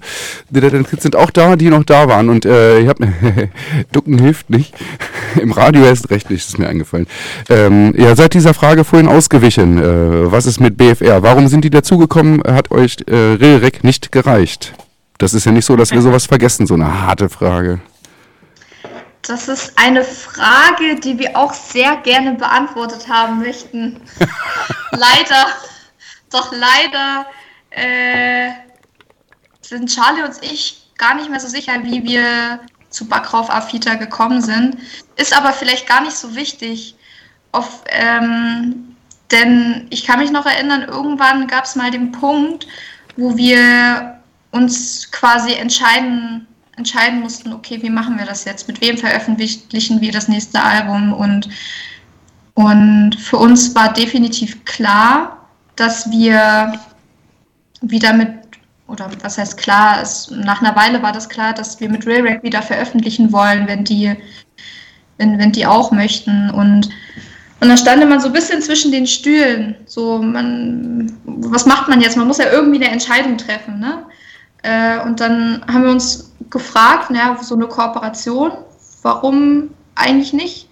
der Dead Kids sind auch da, die noch da waren. Und äh, ich habe Ducken hilft nicht. Im Radio erst recht nicht, ist mir eingefallen. Ähm, ja, seit dieser Frage vorhin ausgewichen. Äh, was ist mit BFR? Warum sind die dazugekommen? Hat euch äh, Rilrek nicht gereicht? Das ist ja nicht so, dass wir sowas vergessen, so eine harte Frage. Das ist eine Frage, die wir auch sehr gerne beantwortet haben möchten. leider, doch leider äh, sind Charlie und ich gar nicht mehr so sicher, wie wir zu Backrauf Afita gekommen sind. Ist aber vielleicht gar nicht so wichtig. Auf, ähm, denn ich kann mich noch erinnern, irgendwann gab es mal den Punkt, wo wir uns quasi entscheiden entscheiden mussten, okay, wie machen wir das jetzt? Mit wem veröffentlichen wir das nächste Album? Und, und für uns war definitiv klar, dass wir wieder mit, oder was heißt klar, es, nach einer Weile war das klar, dass wir mit Railrack wieder veröffentlichen wollen, wenn die, wenn, wenn die auch möchten. Und und dann stand man so ein bisschen zwischen den Stühlen. So, man, was macht man jetzt? Man muss ja irgendwie eine Entscheidung treffen. Ne? Äh, und dann haben wir uns gefragt, naja, so eine Kooperation, warum eigentlich nicht?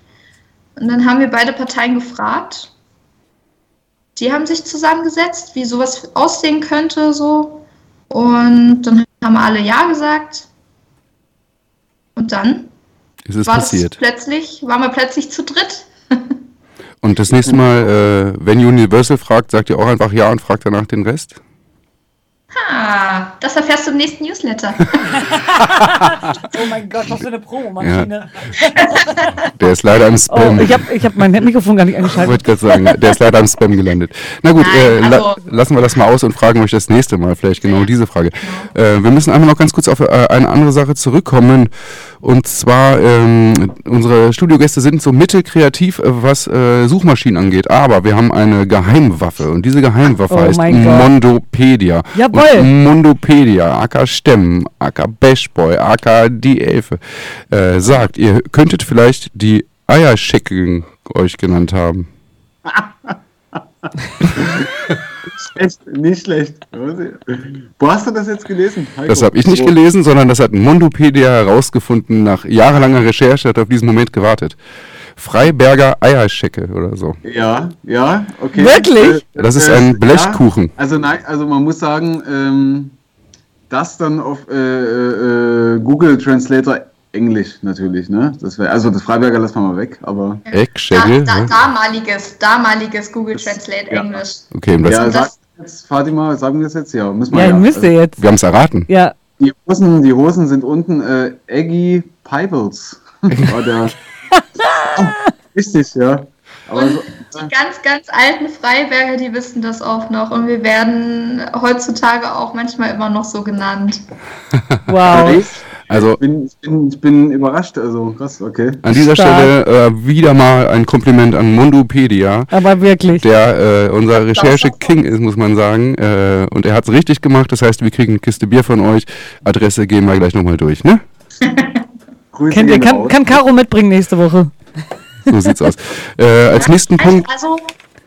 Und dann haben wir beide Parteien gefragt. Die haben sich zusammengesetzt, wie sowas aussehen könnte, so. Und dann haben alle Ja gesagt. Und dann Ist es war passiert? Plötzlich, waren wir plötzlich zu dritt. Und das nächste Mal, äh, wenn Universal fragt, sagt ihr auch einfach Ja und fragt danach den Rest? Ah, das erfährst du im nächsten Newsletter. Oh mein Gott, was für eine Promomaschine. Der ist leider im Oh, Spam. ich habe ich hab mein Mikrofon gar nicht Ich eingeschaltet. wollte gerade sagen, der ist leider im Spam gelandet. Na gut, Nein, äh, la also- lassen wir das mal aus und fragen euch das nächste Mal vielleicht genau diese Frage. Äh, wir müssen einmal noch ganz kurz auf äh, eine andere Sache zurückkommen. Und zwar, ähm, unsere Studiogäste sind so mittelkreativ, äh, was äh, Suchmaschinen angeht. Aber wir haben eine Geheimwaffe. Und diese Geheimwaffe Oh heißt. Mondopedia. Jawohl. Und Mondopedia, aka Stemmen, aka Bashboy, aka die Elfe, äh, sagt, ihr könntet vielleicht die Eierschecken euch genannt haben. Schlecht, nicht schlecht. Wo hast du das jetzt gelesen? Heiko? Das habe ich nicht gelesen, sondern das hat Mondopedia herausgefunden. Nach jahrelanger Recherche hat er auf diesen Moment gewartet. Freiberger Eierschecke oder so. Ja, ja, okay. Wirklich? Äh, Das ist äh, ein Blechkuchen. Ja, also nein, also man muss sagen, ähm, das dann auf äh, äh, Google Translator Englisch natürlich, ne? Das wär, also das Freiberger lassen wir mal weg, aber Da, Eckschecke? da, ne? damaliges, damaliges Google Translate ja. Englisch. Okay, das, ja, das- sag jetzt, Fatima, sagen wir es jetzt? Ja, müssen wir Ja, ja. müsst ihr jetzt. wir haben es erraten. Ja, Die Hosen, die Hosen sind unten äh, Eggy Pibbles. War der. Richtig, ja. Aber so, Die ganz, ganz alten Freiberger, die wissen das auch noch. Und wir werden heutzutage auch manchmal immer noch so genannt. wow. Also ich, bin, ich, bin, ich bin überrascht, also krass, okay. an dieser Stark. Stelle äh, wieder mal ein Kompliment an Mondopedia. Aber wirklich. der äh, unser Recherche-King ist, muss man sagen. Äh, und er hat es richtig gemacht. Das heißt, wir kriegen eine Kiste Bier von euch. Adresse gehen wir gleich nochmal durch, ne? Grüße Kennt ihr, kann, kann Caro mitbringen nächste Woche. So sieht's aus. Äh, als nächsten Punkt. Also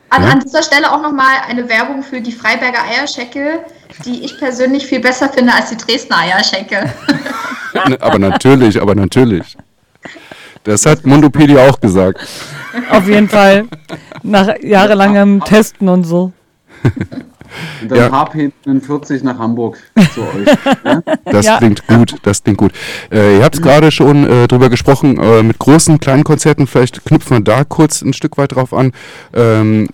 an, Ja. an dieser Stelle auch nochmal eine Werbung für die Freiberger Eierschecke, die ich persönlich viel besser finde als die Dresdner Eierschecke. Ne, aber natürlich, aber natürlich. Das hat Mondopedia auch gesagt. Auf jeden Fall. Nach jahrelangem Testen und so. Und dann Ja. HP 40 nach Hamburg zu euch. ne? Das Ja. klingt gut, das klingt gut. Äh, ihr habt es gerade schon äh, drüber gesprochen, äh, mit großen, kleinen Konzerten, vielleicht knüpfen wir da kurz ein Stück weit drauf an. Ähm,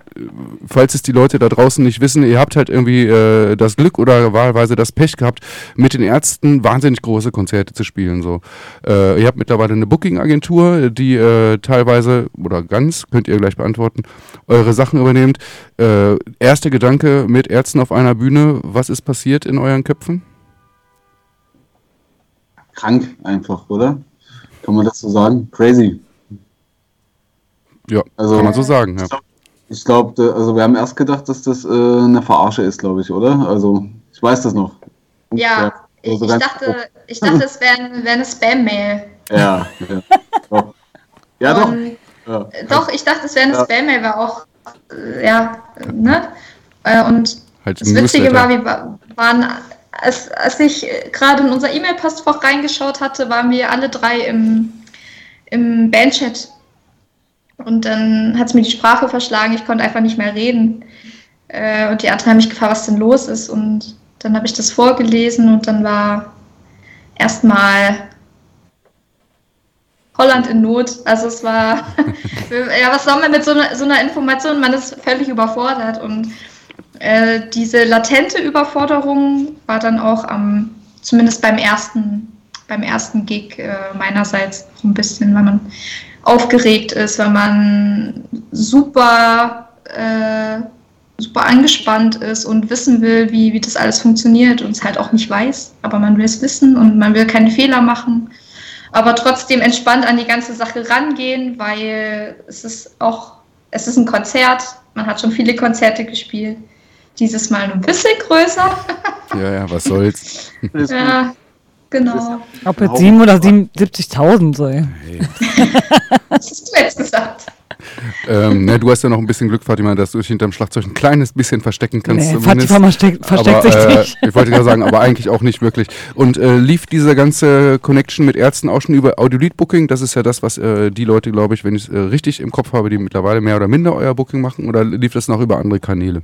falls es die Leute da draußen nicht wissen, ihr habt halt irgendwie äh, das Glück oder wahlweise das Pech gehabt, mit den Ärzten wahnsinnig große Konzerte zu spielen. So. Äh, ihr habt mittlerweile eine Booking-Agentur, die äh, teilweise oder ganz, könnt ihr gleich beantworten, eure Sachen übernehmt. Äh, erster Gedanke mit Ärzten auf einer Bühne, was ist passiert in euren Köpfen? Krank einfach, oder? Kann man das so sagen? Crazy. Ja, Also- kann man so sagen. Ja. Ich glaube, also wir haben erst gedacht, dass das äh, eine Verarsche ist, glaube ich, oder? Also ich weiß das noch. Ja, ich, also ich dachte, ich dachte, es wäre wär eine Spam-Mail. Ja, ja. Doch. Ja, doch. Und- Ja. Doch, ich dachte, es wäre eine Ja. Spam-Mail, war auch, äh, ja, ne? Äh, und Halt das Witzige war, wir wa- waren, als, als ich gerade in unser E-Mail-Postfach reingeschaut hatte, waren wir alle drei im, im Bandchat. Und dann hat es mir die Sprache verschlagen, ich konnte einfach nicht mehr reden. Äh, und die anderen haben mich gefragt, was denn los ist. Und dann habe ich das vorgelesen und dann war erstmal Holland in Not. Also es war, ja, was soll man mit so einer, so einer Information? Man ist völlig überfordert und äh, diese latente Überforderung war dann auch am, zumindest beim ersten, beim ersten Gig äh, meinerseits ein bisschen, weil man aufgeregt ist, weil man super, äh, super angespannt ist und wissen will, wie, wie das alles funktioniert und es halt auch nicht weiß, aber man will es wissen und man will keine Fehler machen, aber trotzdem entspannt an die ganze Sache rangehen, weil es ist auch, es ist ein Konzert, man hat schon viele Konzerte gespielt, dieses Mal nur ein bisschen größer. Ja, ja, was soll's. Ja, genau. Ob jetzt 7 oder 77.000 so. ey. Was hast du jetzt gesagt? ähm, ne, du hast ja noch ein bisschen Glück, Fatima, dass du dich hinterm Schlagzeug ein kleines bisschen verstecken kannst. Nee, zumindest. Fatima versteckt, versteckt aber, sich äh, nicht. Ich wollte gerade sagen, aber eigentlich auch nicht wirklich. Und äh, lief diese ganze Connection mit Ärzten auch schon über Audio-Lead-Booking? Das ist ja das, was äh, die Leute, glaube ich, wenn ich es äh, richtig im Kopf habe, die mittlerweile mehr oder minder euer Booking machen. Oder lief das noch über andere Kanäle?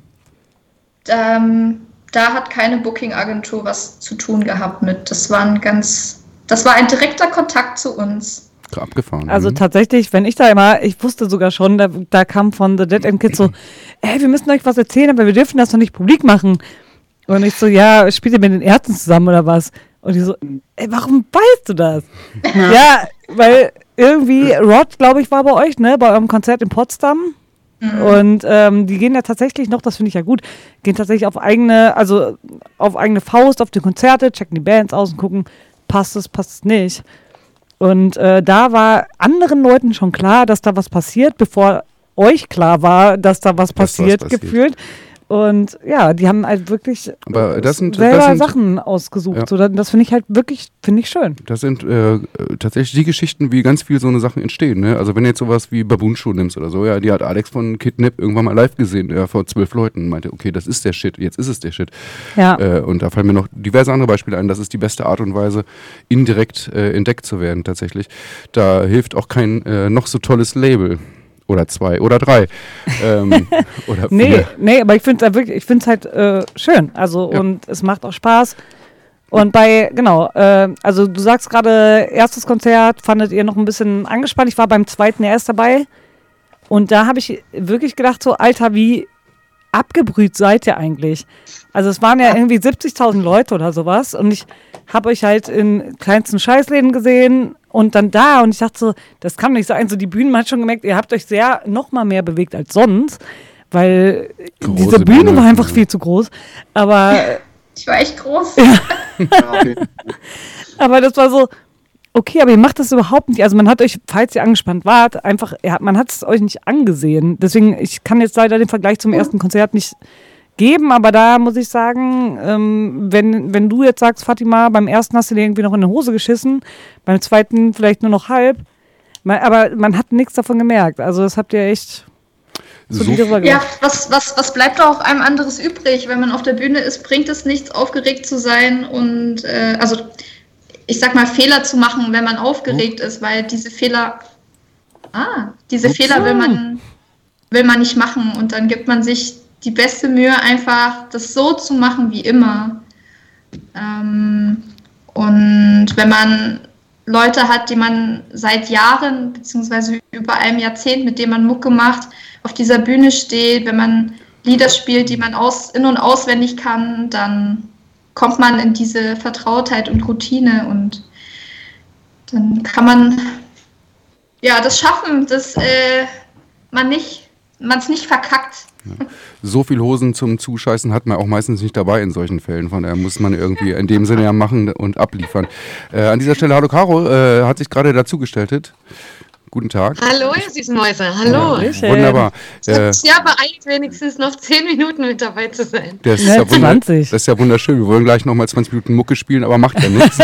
Ähm, da hat keine Booking-Agentur was zu tun gehabt mit. Das war ein ganz, das war ein direkter Kontakt zu uns. Abgefahren. Also mhm. tatsächlich, wenn ich da immer, ich wusste sogar schon, da, da kam von The Dead End Kids so, ey, wir müssen euch was erzählen, aber wir dürfen das noch nicht publik machen. Und ich so, ja, spielt ihr mit den Ärzten zusammen oder was? Und die so, ey, warum weißt du das? ja, weil irgendwie, Rod, glaube ich, war bei euch, ne, bei eurem Konzert in Potsdam. Und ähm, die gehen ja tatsächlich noch, das finde ich ja gut, gehen tatsächlich auf eigene, also auf eigene Faust auf die Konzerte, checken die Bands aus und gucken, passt es, passt es nicht. Und äh, da war anderen Leuten schon klar, dass da was passiert, bevor euch klar war, dass da was Dass was passiert, passiert. gefühlt. Und ja, die haben halt wirklich sind- selber sind- Sachen ausgesucht. Ja. So, das finde ich halt wirklich, finde ich schön. Das sind äh, tatsächlich die Geschichten, wie ganz viel so eine Sachen entstehen. Ne? Also wenn du jetzt sowas wie Babunschuh nimmst oder so, ja, die hat Alex von Kidnap irgendwann mal live gesehen, ja, vor zwölf Leuten und meinte, okay, das ist der Shit, jetzt ist es der Shit. Ja. Äh, und da fallen mir noch diverse andere Beispiele ein. Das ist die beste Art und Weise, indirekt äh, entdeckt zu werden tatsächlich. Da hilft auch kein äh, noch so tolles Label. Oder zwei oder drei. ähm, oder Nee, vier. nee, aber ich finde es wirklich, ich halt äh, schön. Also Ja. und es macht auch Spaß. Und bei, genau, äh, also du sagst gerade, erstes Konzert fandet ihr noch ein bisschen angespannt. Ich war beim zweiten erst dabei. Und da habe ich wirklich gedacht, so, Alter, wie abgebrüht seid ihr eigentlich? Also es waren ja irgendwie 70.000 Leute oder sowas. Und ich habe euch halt in kleinsten Scheißläden gesehen und dann da. Und ich dachte so, das kann nicht sein. So die Bühnen, man hat schon gemerkt, ihr habt euch sehr noch mal mehr bewegt als sonst. Weil Große diese Bühne, Bühne. war einfach viel zu groß. Aber Ich war echt groß. Ja. Aber das war so, okay, aber ihr macht das überhaupt nicht. Also man hat euch, falls ihr angespannt wart, einfach, ja, man hat es euch nicht angesehen. Deswegen, ich kann jetzt leider den Vergleich zum ersten Konzert nicht geben, aber da muss ich sagen, ähm, wenn, wenn du jetzt sagst, Fatima, beim ersten hast du dir irgendwie noch in die Hose geschissen, beim zweiten vielleicht nur noch halb, man, aber man hat nichts davon gemerkt. Also das habt ihr echt So, solide Ja, was, was, was bleibt da auch einem anderes übrig? Wenn man auf der Bühne ist, bringt es nichts, aufgeregt zu sein und äh, also ich sag mal, Fehler zu machen, wenn man aufgeregt ist, weil diese Fehler, ah, diese Ach Fehler will man, will man nicht machen und dann gibt man sich die beste Mühe, einfach das so zu machen wie immer. Ähm, und wenn man Leute hat, die man seit Jahren beziehungsweise über einem Jahrzehnt, mit denen man Mucke macht, auf dieser Bühne steht, wenn man Lieder spielt, die man aus, in- und auswendig kann, dann kommt man in diese Vertrautheit und Routine und dann kann man ja das schaffen, dass äh, man nicht, man es nicht verkackt. So viel Hosen zum Zuscheißen hat man auch meistens nicht dabei in solchen Fällen. Von daher muss man irgendwie in dem Sinne ja machen und abliefern. Äh, an dieser Stelle, hallo Caro, äh, hat sich gerade dazugestellt. Guten Tag. Hallo, ihr süßen Mäuse. Hallo. Hallöchen. Wunderbar. Ich habe Äh, ja beeilt, wenigstens noch 10 Minuten mit dabei zu sein. das, ist Ja, ja wunder, 20. das ist ja wunderschön. Wir wollen gleich nochmal 20 Minuten Mucke spielen, aber macht ja nichts.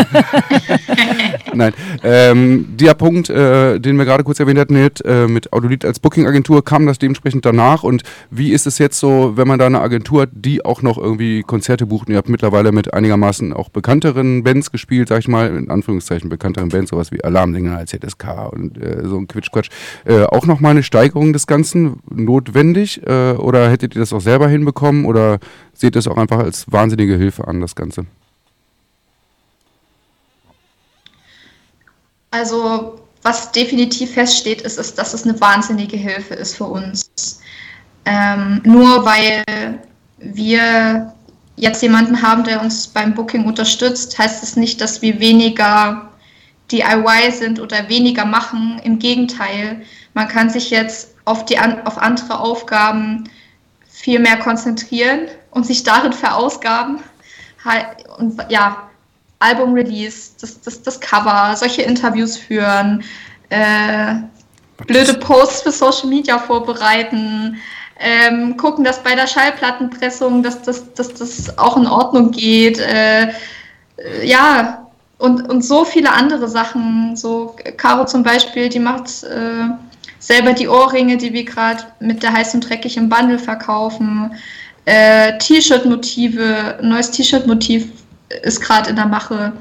Nein. Ähm, der Punkt, äh, den wir gerade kurz erwähnt hatten, mit, äh, mit Audolith als Booking-Agentur, kam das dementsprechend danach. Und wie ist es jetzt so, wenn man da eine Agentur hat, die auch noch irgendwie Konzerte bucht? Und ihr habt mittlerweile mit einigermaßen auch bekannteren Bands gespielt, sag ich mal, in Anführungszeichen bekannteren Bands, sowas wie Alarmdinger als ZSK und äh, so ein Quitschquatsch. Äh, auch nochmal eine Steigerung des Ganzen notwendig? Äh, oder hättet ihr das auch selber hinbekommen? Oder seht ihr es auch einfach als wahnsinnige Hilfe an, das Ganze? Also, was definitiv feststeht, ist, ist, dass es eine wahnsinnige Hilfe ist für uns. Ähm, nur weil wir jetzt jemanden haben, der uns beim Booking unterstützt, heißt es nicht, dass wir weniger DIY sind oder weniger machen. Im Gegenteil, man kann sich jetzt auf, die, an- auf andere Aufgaben viel mehr konzentrieren und sich darin verausgaben. Und ja, Album-Release, das, das, das Cover, solche Interviews führen, äh, blöde Posts für Social Media vorbereiten, ähm, gucken, dass bei der Schallplattenpressung, dass das, dass das auch in Ordnung geht. Äh, äh, ja, und, und so viele andere Sachen. So, Caro zum Beispiel, die macht äh, selber die Ohrringe, die wir gerade mit der heiß und dreckig im Bundle verkaufen. Äh, T-Shirt-Motive, neues T-Shirt-Motiv ist gerade in der Mache.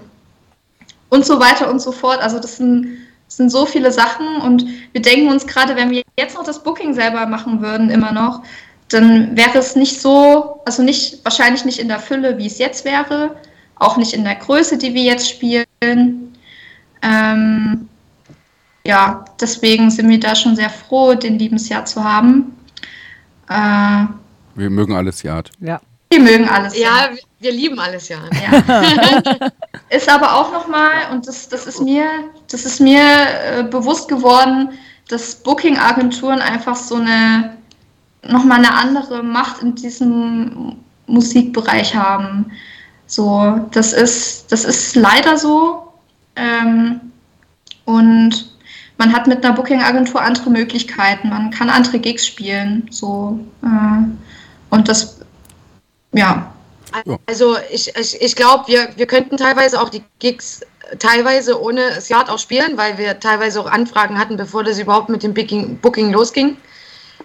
Und so weiter und so fort. Also das sind, das sind so viele Sachen und wir denken uns gerade, wenn wir jetzt noch das Booking selber machen würden, immer noch, dann wäre es nicht so, also nicht, wahrscheinlich nicht in der Fülle, wie es jetzt wäre, auch nicht in der Größe, die wir jetzt spielen. Ähm, ja, deswegen sind wir da schon sehr froh, den Liebensjahr zu haben. Äh, Wir mögen alles Yard. Ja. wir mögen alles. Ja, wir- wir lieben alles ja. Ja. ist aber auch nochmal, und das, das ist mir, das ist mir äh, bewusst geworden, dass Booking-Agenturen einfach so eine nochmal eine andere Macht in diesem Musikbereich haben. So, das ist, das ist leider so. Ähm, und man hat mit einer Booking-Agentur andere Möglichkeiten. Man kann andere Gigs spielen. So, äh, und das, ja, Also ich, ich, ich glaube, wir, wir könnten teilweise auch die Gigs teilweise ohne Sjard auch spielen, weil wir teilweise auch Anfragen hatten, bevor das überhaupt mit dem Booking, Booking losging,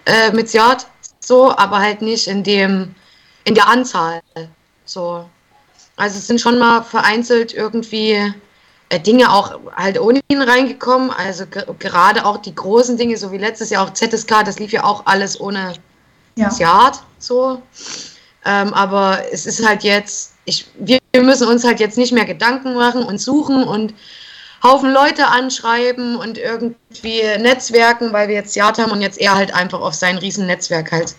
äh, mit Sjard. So, aber halt nicht in dem, in der Anzahl. So. Also es sind schon mal vereinzelt irgendwie äh, Dinge auch halt ohne ihn reingekommen. Also ge gerade auch die großen Dinge, so wie letztes Jahr auch ZSK, das lief ja auch alles ohne ja. Yard so. Ähm, aber es ist halt jetzt, ich, wir wir müssen uns halt jetzt nicht mehr Gedanken machen und suchen und Haufen Leute anschreiben und irgendwie Netzwerken, weil wir jetzt Yard haben und jetzt er halt einfach auf sein Riesennetzwerk halt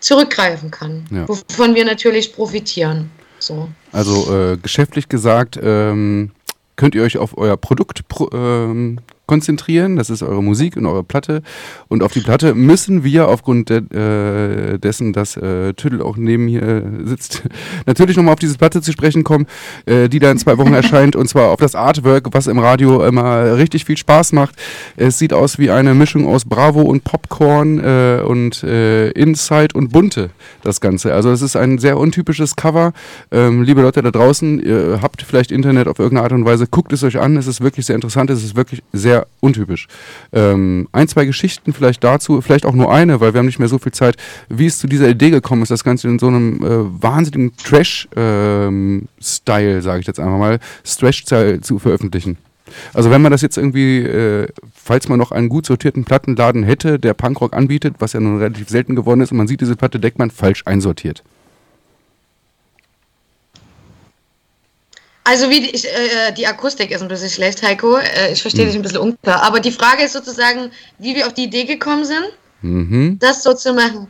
zurückgreifen kann. Ja. Wovon wir natürlich profitieren. So. Also äh, geschäftlich gesagt, ähm, könnt ihr euch auf euer Produkt pro, ähm, konzentrieren. Das ist eure Musik und eure Platte. Und auf die Platte müssen wir aufgrund de, äh, dessen, dass äh, Tüdel auch neben äh, sitzt, natürlich nochmal auf diese Platte zu sprechen kommen, äh, die da in zwei Wochen erscheint. Und zwar auf das Artwork, was im Radio immer richtig viel Spaß macht. Es sieht aus wie eine Mischung aus Bravo und Popcorn äh, und äh, Inside und Bunte, das Ganze. Also es ist ein sehr untypisches Cover. Ähm, liebe Leute da draußen, ihr habt vielleicht Internet auf irgendeine Art und Weise, guckt es euch an. Es ist wirklich sehr interessant, es ist wirklich untypisch. Ähm, ein, zwei Geschichten vielleicht dazu, vielleicht auch nur eine, weil wir haben nicht mehr so viel Zeit, wie es zu dieser Idee gekommen ist, das Ganze in so einem äh, wahnsinnigen Trash-Style, sage ich jetzt einfach mal, Trash-Style zu veröffentlichen. Also wenn man das jetzt irgendwie, äh, falls man noch einen gut sortierten Plattenladen hätte, der Punkrock anbietet, was ja nun relativ selten geworden ist, und man sieht diese Platte, denkt man falsch einsortiert. Also wie die, ich, äh, die Akustik ist ein bisschen schlecht, Heiko. Äh, ich verstehe dich ein bisschen unklar. Aber die Frage ist sozusagen, wie wir auf die Idee gekommen sind, Mhm. das so zu machen.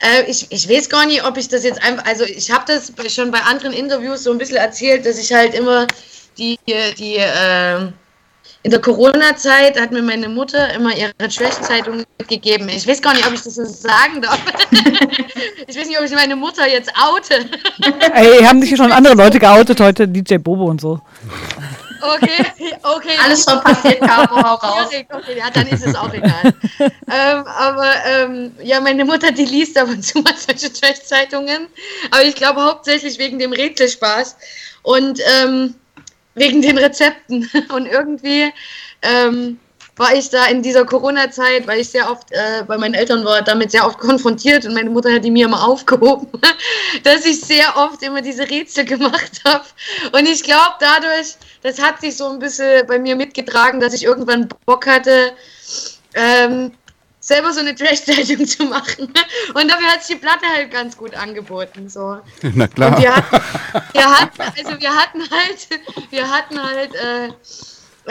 Äh, ich, ich weiß gar nicht, ob ich das jetzt einfach, also ich habe das schon bei anderen Interviews so ein bisschen erzählt, dass ich halt immer die, die äh, in der Corona-Zeit hat mir meine Mutter immer ihre Trash-Zeitung mitgegeben. Ich weiß gar nicht, ob ich das so sagen darf. ich weiß nicht, ob ich meine Mutter jetzt oute. Ey, haben sich schon andere Leute geoutet heute, DJ Bobo und so. Okay, okay. Alles schon passiert, Caro, hau raus. Okay, ja, dann ist es auch egal. ähm, aber ähm, ja, meine Mutter, die liest ab und zu mal solche Trash-Zeitungen. Aber ich glaube hauptsächlich wegen dem Rätselspaß und ähm, wegen den Rezepten. Und irgendwie ähm, war ich da in dieser Corona-Zeit, weil ich sehr oft äh, bei meinen Eltern war, damit sehr oft konfrontiert und meine Mutter hat die mir immer aufgehoben, dass ich sehr oft immer diese Rätsel gemacht habe. Und ich glaube dadurch, das hat sich so ein bisschen bei mir mitgetragen, dass ich irgendwann Bock hatte, ähm, selber so eine Trash-Zeitung zu machen. Und dafür hat sich die Platte halt ganz gut angeboten. So. Na klar. Und wir hatten, wir hatten, also wir hatten halt, wir hatten halt äh,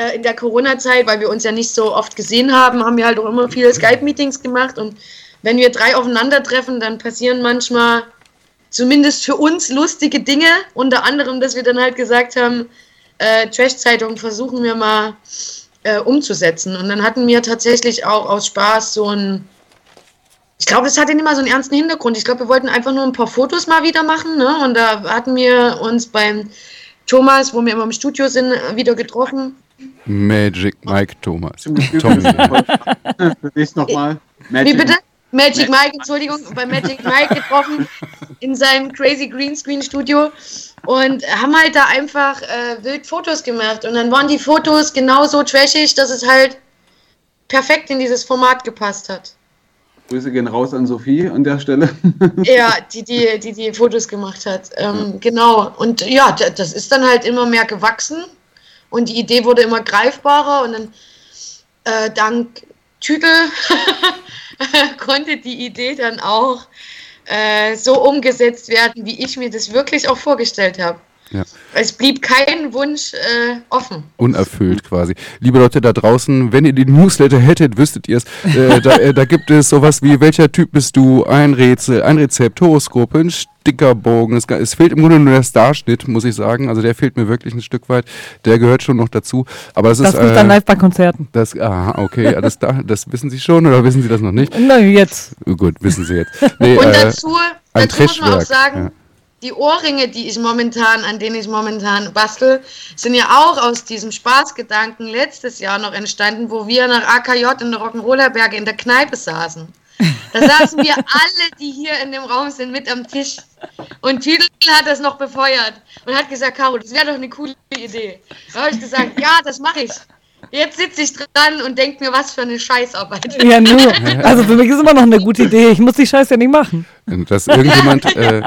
äh, in der Corona-Zeit, weil wir uns ja nicht so oft gesehen haben, haben wir halt auch immer viele Skype-Meetings gemacht. Und wenn wir drei aufeinandertreffen, dann passieren manchmal zumindest für uns lustige Dinge. Unter anderem, dass wir dann halt gesagt haben, äh, Trash-Zeitung versuchen wir mal äh, umzusetzen. Und dann hatten wir tatsächlich auch aus Spaß so ein ich glaube, das hatte nicht mal so einen ernsten Hintergrund. Ich glaube, wir wollten einfach nur ein paar Fotos mal wieder machen. Ne? Und da hatten wir uns beim Thomas, wo wir immer im Studio sind, wieder getroffen. Magic Mike Thomas. Tommy. Wie bitte? Magic Mike, Entschuldigung, bei Magic Mike getroffen in seinem Crazy Greenscreen Studio und haben halt da einfach äh, wild Fotos gemacht. Und dann waren die Fotos genauso trashig, dass es halt perfekt in dieses Format gepasst hat. Grüße gehen raus an Sophie an der Stelle. Ja, die die, die, die Fotos gemacht hat. Ähm, Genau. Und ja, das ist dann halt immer mehr gewachsen und die Idee wurde immer greifbarer und dann äh, dank Tüdel konnte die Idee dann auch äh, so umgesetzt werden, wie ich mir das wirklich auch vorgestellt habe. Ja. Es blieb kein Wunsch äh, offen. Unerfüllt quasi. Liebe Leute da draußen, wenn ihr den Newsletter hättet, wüsstet ihr es. Äh, da, äh, da gibt es sowas wie, welcher Typ bist du? Ein Rätsel, ein Rezept, Horoskop, ein Stickerbogen. Es, es fehlt im Grunde nur der Starschnitt, muss ich sagen. Also der fehlt mir wirklich ein Stück weit. Der gehört schon noch dazu. Aber das, Das ist. ist dann live bei Konzerten. das, aha, okay, alles da. Das wissen Sie schon oder wissen Sie das noch nicht? Na, jetzt. Gut, wissen Sie jetzt. Nee, Und äh, dazu, ein dazu muss man auch sagen, ja. Die Ohrringe, die ich momentan, an denen ich momentan bastel, sind ja auch aus diesem Spaßgedanken letztes Jahr noch entstanden, wo wir nach AKJ in der Rock'n'Roller-Berge in der Kneipe saßen. Da saßen wir alle, die hier in dem Raum sind, mit am Tisch. Und Tüdel hat das noch befeuert und hat gesagt, Caro, das wäre doch eine coole Idee. Da habe ich gesagt, ja, das mache ich. Jetzt sitze ich dran und denke mir, was für eine Scheißarbeit. Ja, nur. Also für mich ist immer noch eine gute Idee. Ich muss die Scheiße ja nicht machen. Dass irgendjemand äh,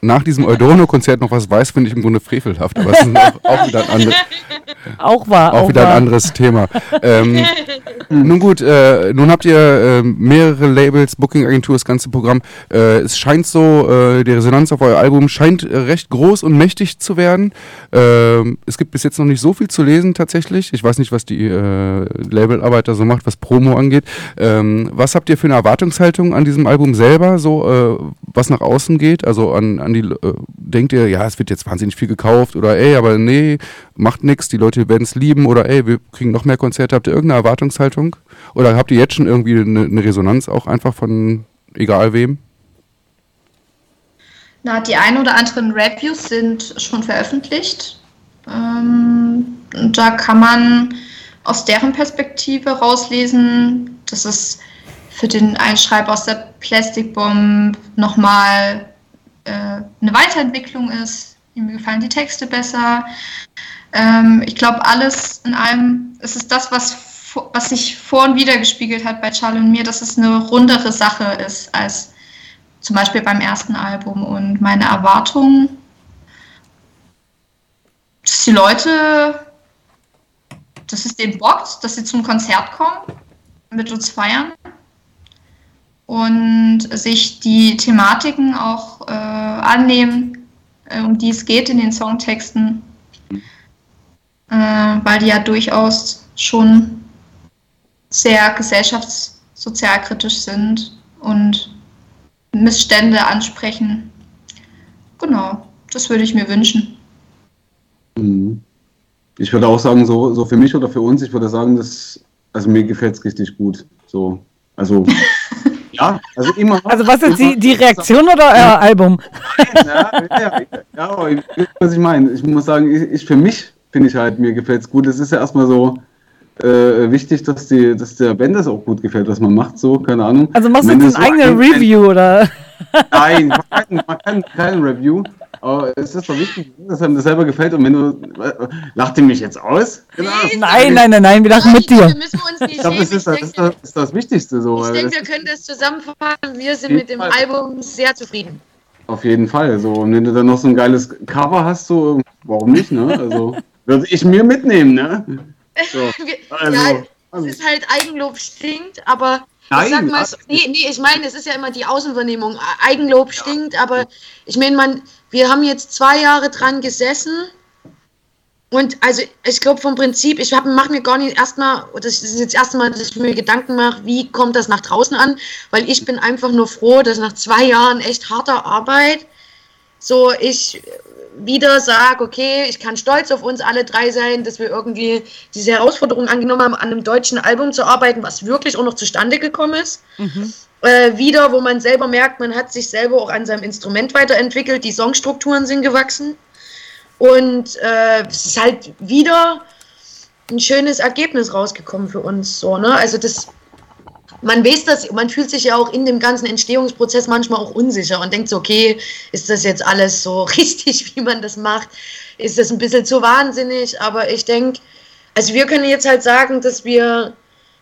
nach diesem Eudono-Konzert noch was weiß, finde ich im Grunde frevelhaft. Aber es ist auch, auch wieder ein anderes. Auch wahr. Auch Auch wieder ein wahr. anderes Thema. Ähm, nun gut, äh, nun habt ihr äh, mehrere Labels, Booking-Agentur, das ganze Programm. Äh, es scheint so, äh, die Resonanz auf euer Album scheint äh, recht groß und mächtig zu werden. Ähm, es gibt bis jetzt noch nicht so viel zu lesen tatsächlich. Ich weiß nicht, was die Labelarbeit da so macht, was Promo angeht. Ähm, was habt ihr für eine Erwartungshaltung an diesem Album selber, so was nach außen geht? Also an, an die, äh, denkt ihr, ja, es wird jetzt wahnsinnig viel gekauft oder ey, aber nee, macht nichts, die Leute werden es lieben oder ey, wir kriegen noch mehr Konzerte. Habt ihr irgendeine Erwartungshaltung? Oder habt ihr jetzt schon irgendwie eine, eine Resonanz auch einfach von egal wem? Na, die ein oder anderen Reviews sind schon veröffentlicht. Ähm, da kann man aus deren Perspektive rauslesen, dass es für den Einschreiber aus der Plastic Bomb nochmal äh, eine Weiterentwicklung ist. Ihm gefallen die Texte besser. Ähm, ich glaube, alles in allem, es ist das, was, was sich vor und wieder gespiegelt hat bei Charlie und mir, dass es eine rundere Sache ist als zum Beispiel beim ersten Album. Und meine Erwartung, dass die Leute, dass es denen bockt, dass sie zum Konzert kommen, mit uns feiern und sich die Thematiken auch äh, annehmen, äh, um die es geht in den Songtexten, äh, weil die ja durchaus schon sehr gesellschaftssozialkritisch sind und Missstände ansprechen. Genau, das würde ich mir wünschen. Mhm. Ich würde auch sagen, so, so für mich oder für uns, ich würde sagen, dass, also mir gefällt es richtig gut. So, also, ja, also immer. Also was ist die, die Reaktion oder euer Album? Ja, ja, ja, aber ich, was ich meine, ich muss sagen, ich, ich für mich finde ich halt, mir gefällt es gut. Es ist ja erstmal so äh, wichtig, dass, die, dass der Band das auch gut gefällt, was man macht, so, keine Ahnung. Also machst du jetzt so eine eigene ein- Review oder? Nein, man kann, man kann keine Review. Aber es ist doch wichtig, dass einem das selber gefällt. Und wenn du. äh, Lacht ihr mich jetzt aus? Genau. Nein, nein, nein, nein, wir lachen mit dir. müssen wir uns nicht Ich glaube, das ist, das, ist, das, ist das Wichtigste so. ich denke, wir können das zusammenfassen. Wir sind mit dem Fall. Album sehr zufrieden. auf jeden Fall so. Und wenn du dann noch so ein geiles Cover hast, so, warum nicht, ne? Also, würde ich mir mitnehmen, ne? So. Also, ja, also. es ist halt Eigenlob stinkt, aber Nein, ich sag mal, nee, nee, ich meine, es ist ja immer die Außenvernehmung. Eigenlob stinkt, aber ich meine, man, wir haben jetzt zwei Jahre dran gesessen. Und also ich glaube vom Prinzip, ich mache mir gar nicht erstmal, das ist jetzt das erste Mal, dass ich mir Gedanken mache, wie kommt das nach draußen an, weil ich bin einfach nur froh, dass nach zwei Jahren echt harter Arbeit so ich wieder sage, okay, ich kann stolz auf uns alle drei sein, dass wir irgendwie diese Herausforderung angenommen haben, an einem deutschen Album zu arbeiten, was wirklich auch noch zustande gekommen ist. Äh, wieder, wo man selber merkt, man hat sich selber auch an seinem Instrument weiterentwickelt, die Songstrukturen sind gewachsen. Und äh, es ist halt wieder ein schönes Ergebnis rausgekommen für uns. So, ne? Also das, man weiß das, man fühlt sich ja auch in dem ganzen Entstehungsprozess manchmal auch unsicher und denkt so, okay, ist das jetzt alles so richtig, wie man das macht? Ist das ein bisschen zu wahnsinnig? Aber ich denke, also wir können jetzt halt sagen, dass wir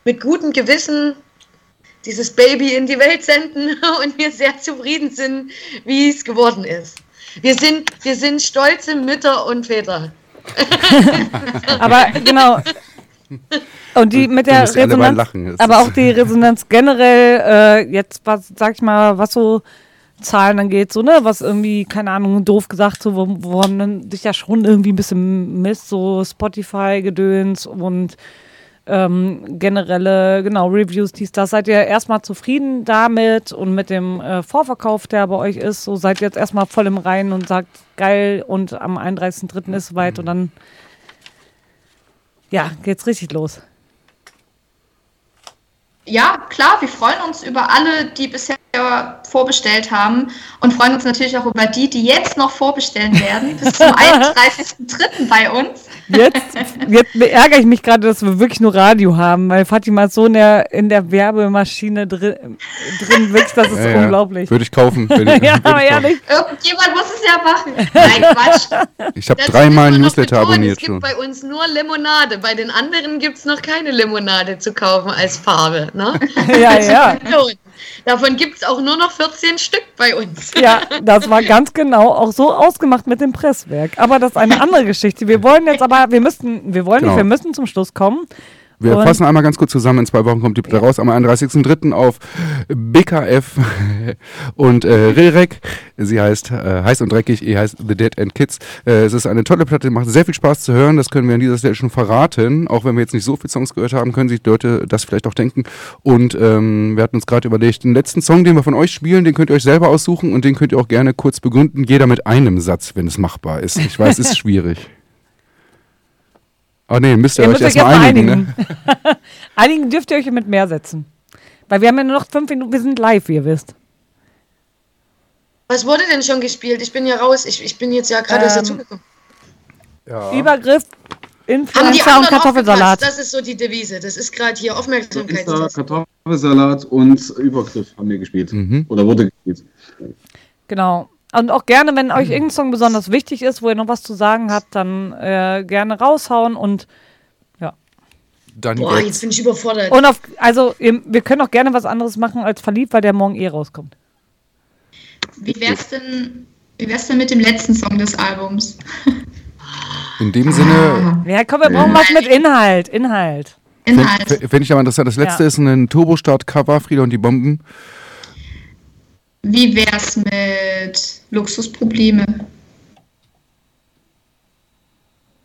mit gutem Gewissen dieses Baby in die Welt senden und wir sehr zufrieden sind, wie es geworden ist. Wir sind, wir sind stolze Mütter und Väter. Aber genau. Und die mit der Resonanz, lachen. Aber auch die Resonanz generell, äh, jetzt was, sag ich mal, was so Zahlen angeht, so, ne, was irgendwie, keine Ahnung, doof gesagt, so, wo, wo man sich ja schon irgendwie ein bisschen misst, so Spotify-Gedöns und ähm, generelle, genau, Reviews, dies, das. Seid ihr erstmal zufrieden damit und mit dem äh, Vorverkauf, der bei euch ist? So seid ihr jetzt erstmal voll im Reinen und sagt, geil, und am 31.03. ist soweit und dann, ja, geht's richtig los. Ja, klar, wir freuen uns über alle, die bisher vorbestellt haben und freuen uns natürlich auch über die, die jetzt noch vorbestellen werden, bis zum 31.03. bei uns. Jetzt, jetzt ärgere ich mich gerade, dass wir wirklich nur Radio haben, weil Fatima ist so in der, in der Werbemaschine drin, drin wirklich, das ist Ja, ja. unglaublich. Würde ich kaufen. Würde, ja, ich aber ehrlich. Irgendjemand muss es ja machen. Nein, Quatsch. Ich habe dreimal ein Newsletter betonen, abonniert Es schon. gibt bei uns nur Limonade. Bei den anderen gibt es noch keine Limonade zu kaufen als Farbe. Ne? Ja, ja. Davon gibt es auch nur noch 14 Stück bei uns. Ja, das war ganz genau auch so ausgemacht mit dem Presswerk. Aber das ist eine andere Geschichte. Wir wollen jetzt aber, wir müssen, wir wollen Genau. nicht, wir müssen zum Schluss kommen. Wir Und- fassen einmal ganz kurz zusammen. In zwei Wochen kommt die Platte raus. Am 31.03. auf BKF und äh, Rilrek. Sie heißt äh, Heiß und Dreckig. Ihr heißt The Dead End Kids. Äh, es ist eine tolle Platte. Macht sehr viel Spaß zu hören. Das können wir an dieser Stelle schon verraten. Auch wenn wir jetzt nicht so viele Songs gehört haben, können sich Leute das vielleicht auch denken. Und ähm, wir hatten uns gerade überlegt, den letzten Song, den wir von euch spielen, den könnt ihr euch selber aussuchen und den könnt ihr auch gerne kurz begründen. Jeder mit einem Satz, wenn es machbar ist. Ich weiß, es ist schwierig. Oh nee, müsst ihr, Ihr euch erstmal einigen. einigen. Ne? Einigen dürft ihr euch mit mehr setzen. Weil wir haben ja nur noch fünf Minuten, wir sind live, wie ihr wisst. Was wurde denn schon gespielt? Ich bin ja raus. Ich, ich bin jetzt ja gerade erst Ähm, dazugekommen. Übergriff, Haben die Influencer und Kartoffelsalat. Das ist so die Devise. Das ist gerade hier Insta, Aufmerksamkeitstest. Kartoffelsalat und Übergriff haben wir gespielt. Mhm. Oder wurde gespielt. Genau. Und auch gerne, wenn euch irgendein Song besonders wichtig ist, wo ihr noch was zu sagen habt, dann äh, gerne raushauen und Dann Boah, jetzt. bin ich überfordert. und auf, also ihr, wir können auch gerne was anderes machen als verliebt, weil der morgen eh rauskommt. Wie wär's denn, wie wär's denn mit dem letzten Song des Albums? In dem Sinne Ja, komm, wir brauchen was mit Inhalt, Inhalt. Inhalt. Fände ich aber interessant. Das letzte Ja. ist ein Turbostart-Cover, Frieda und die Bomben. Wie wär's mit Luxusprobleme?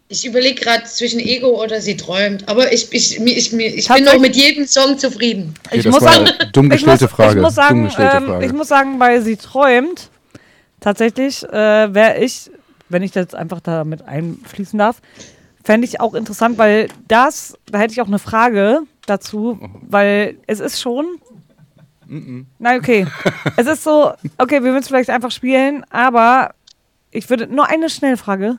Ich überlege gerade zwischen Ego oder sie träumt. Aber ich, ich, ich, ich, ich bin auch mit jedem Song zufrieden. Okay, Ich das muss war sagen, dumm Ich muss, Frage. ich muss dumm sagen, gestellte ähm, Frage. ich muss sagen, weil sie träumt, tatsächlich äh, wäre ich, wenn ich das einfach da mit einfließen darf, fände ich auch interessant, weil das, da hätte ich auch eine Frage dazu, weil es ist schon. Nein, okay. es ist so, okay, wir würden es vielleicht einfach spielen, aber ich würde nur eine Schnellfrage.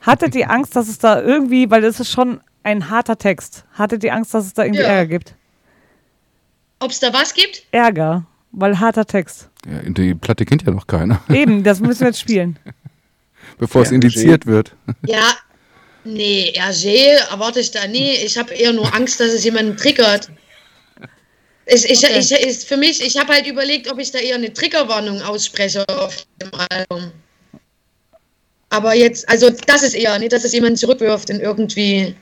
Hattet ihr Angst, dass es da irgendwie, weil das ist schon ein harter Text, hattet ihr Angst, dass es da irgendwie Ja. Ärger gibt? Ob es da was gibt? Ärger, weil harter Text. Ja, die Platte kennt ja noch keiner, Eben, das müssen wir jetzt spielen. bevor es Ja, indiziert wird. Ja, nee, RG erwarte ich da nie. Ich habe eher nur Angst, dass es jemanden triggert. Ich, ich, Okay. ich, ist für mich, ich habe halt überlegt, ob ich da eher eine Triggerwarnung ausspreche auf dem Album. Aber jetzt, also das ist eher, nicht, dass es jemanden zurückwirft in irgendwie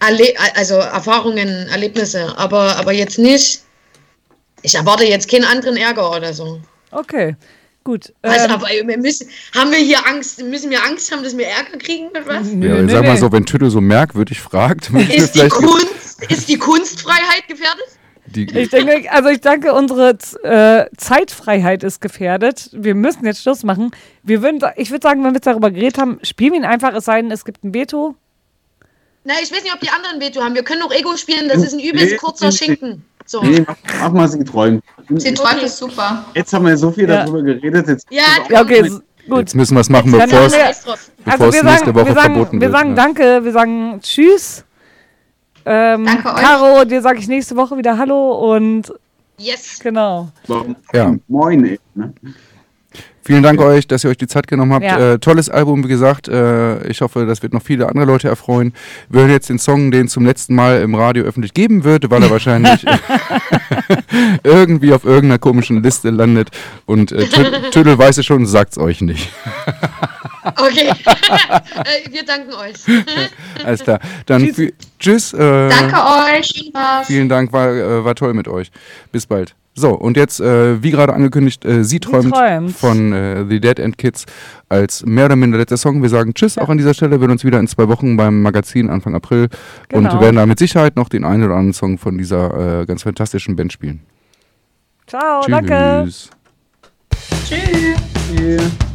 Erle also Erfahrungen, Erlebnisse. Aber, aber jetzt nicht. Ich erwarte jetzt keinen anderen Ärger oder so. Okay, gut. Also, Ähm, aber wir müssen, haben wir hier Angst, müssen wir Angst haben, dass wir Ärger kriegen mit was? nö, Ja, nö, sag mal nö. so, wenn Tüdel so merkwürdig fragt, Ist die, Kunst, ist die Kunstfreiheit gefährdet? die, Ich denke, also ich denke, unsere äh, Zeitfreiheit ist gefährdet. Wir müssen jetzt Schluss machen. Wir würden, ich würde sagen, wenn wir jetzt darüber geredet haben, spielen wir ihn einfach, es sei denn, es gibt ein Veto. Na, ich weiß nicht, ob die anderen Veto haben. Wir können auch Ego spielen, das ist ein übelst kurzer. Schinken. So. Nee, mach, mach mal, sie träumt. Sie träumt ist super. Jetzt haben wir so viel Ja. darüber geredet. Jetzt Ja, Ja, okay, gut. jetzt müssen wir es machen, bevor es, wir- Also es wir nächste sagen, Woche wir sagen, verboten wir wird. sagen ja. Danke, wir sagen Tschüss. Ähm, Danke euch. Caro, dir sage ich nächste Woche wieder Hallo und Yes. genau. Ja. Moin, ne? Vielen Dank euch, dass ihr euch die Zeit genommen habt. Ja. Äh, tolles Album, wie gesagt. Äh, ich hoffe, das wird noch viele andere Leute erfreuen. Wir hören jetzt den Song, den es zum letzten Mal im Radio öffentlich geben wird, weil er wahrscheinlich irgendwie auf irgendeiner komischen Liste landet. Und äh, Tü- Tüdel weiß es schon, sagt's euch nicht. Okay. Äh, wir danken euch. Alles klar. Dann Tschüss. tschüss. äh, Danke euch. Vielen Dank, war, äh, war toll mit euch. Bis bald. So, und jetzt, äh, wie gerade angekündigt, äh, Sie träumt, träumt. von äh, The Dead End Kids als mehr oder minder letzter Song. Wir sagen Tschüss auch an dieser Stelle. Wir hören uns wieder in zwei Wochen beim Magazin Anfang April Genau. und werden da mit Sicherheit noch den einen oder anderen Song von dieser äh, ganz fantastischen Band spielen. Ciao, danke. Tschüss. Tschüss.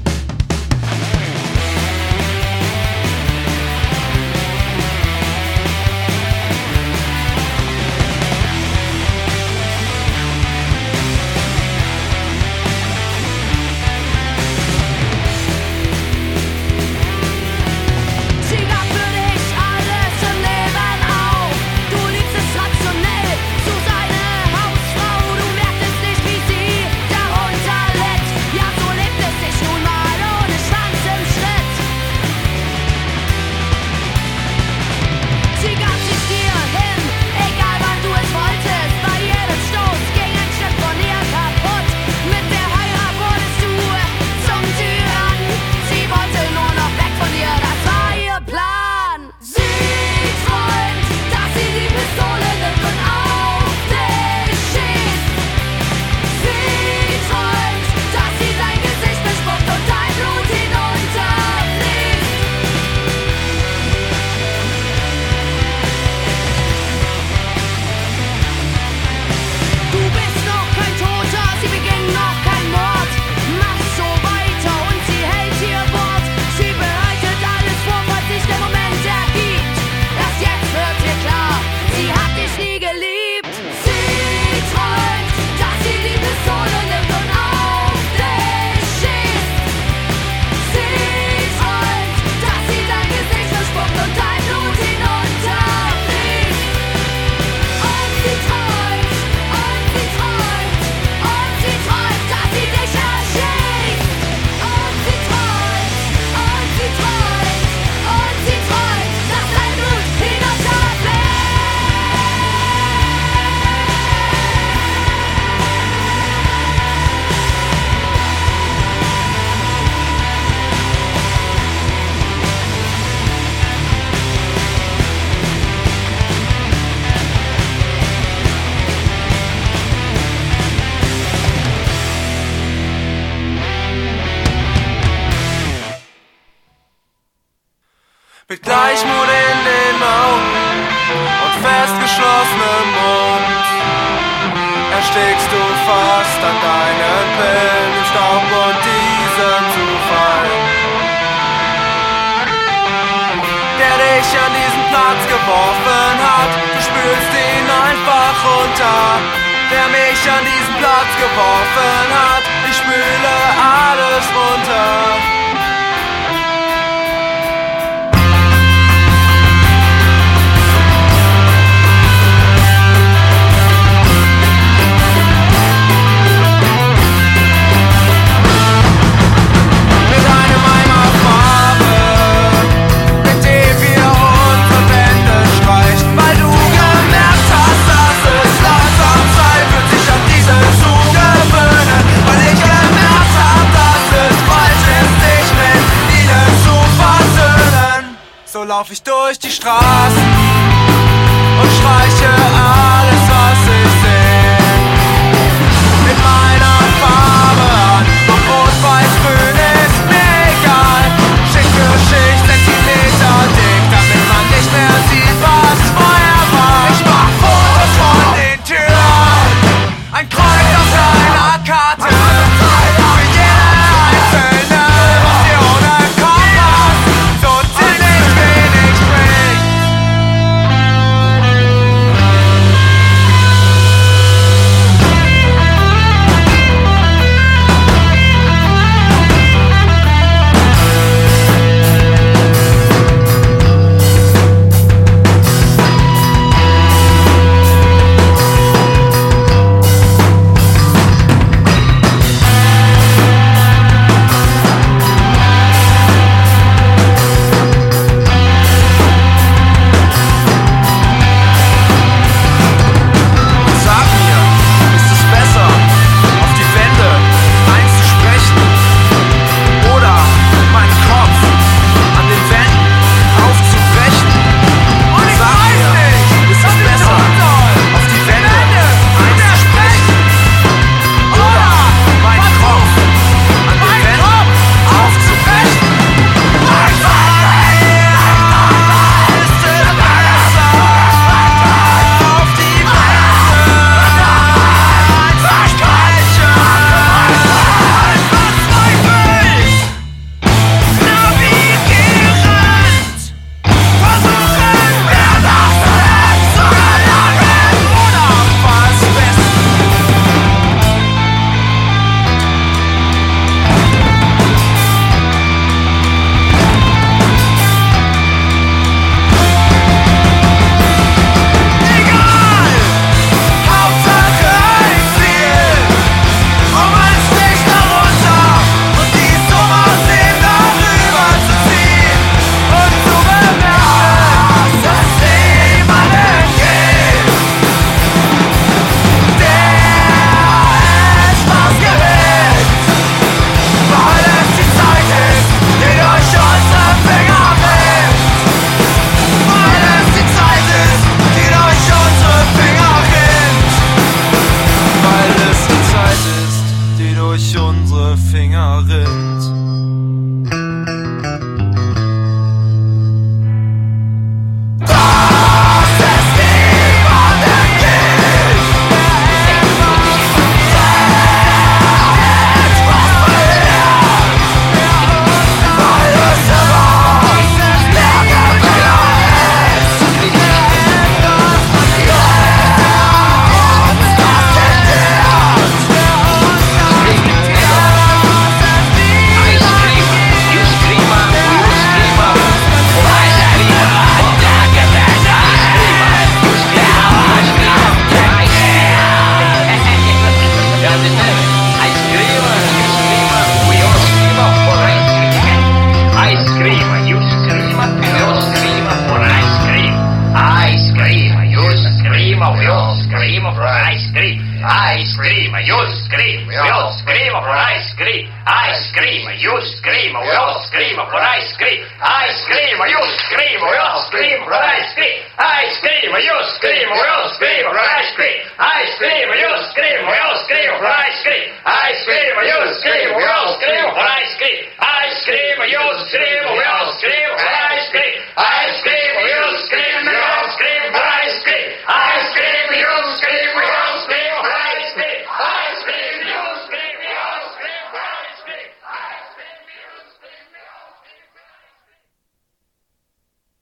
Gleichmut in den Augen und festgeschlossenem Mund erstickst du fast an deinen Pillen im Staub und diesem Zufall, der dich an diesen Platz geworfen hat. Du spürst ihn einfach runter, der mich an diesen Platz geworfen hat. Ich spüle alles runter. Lauf ich durch die Straßen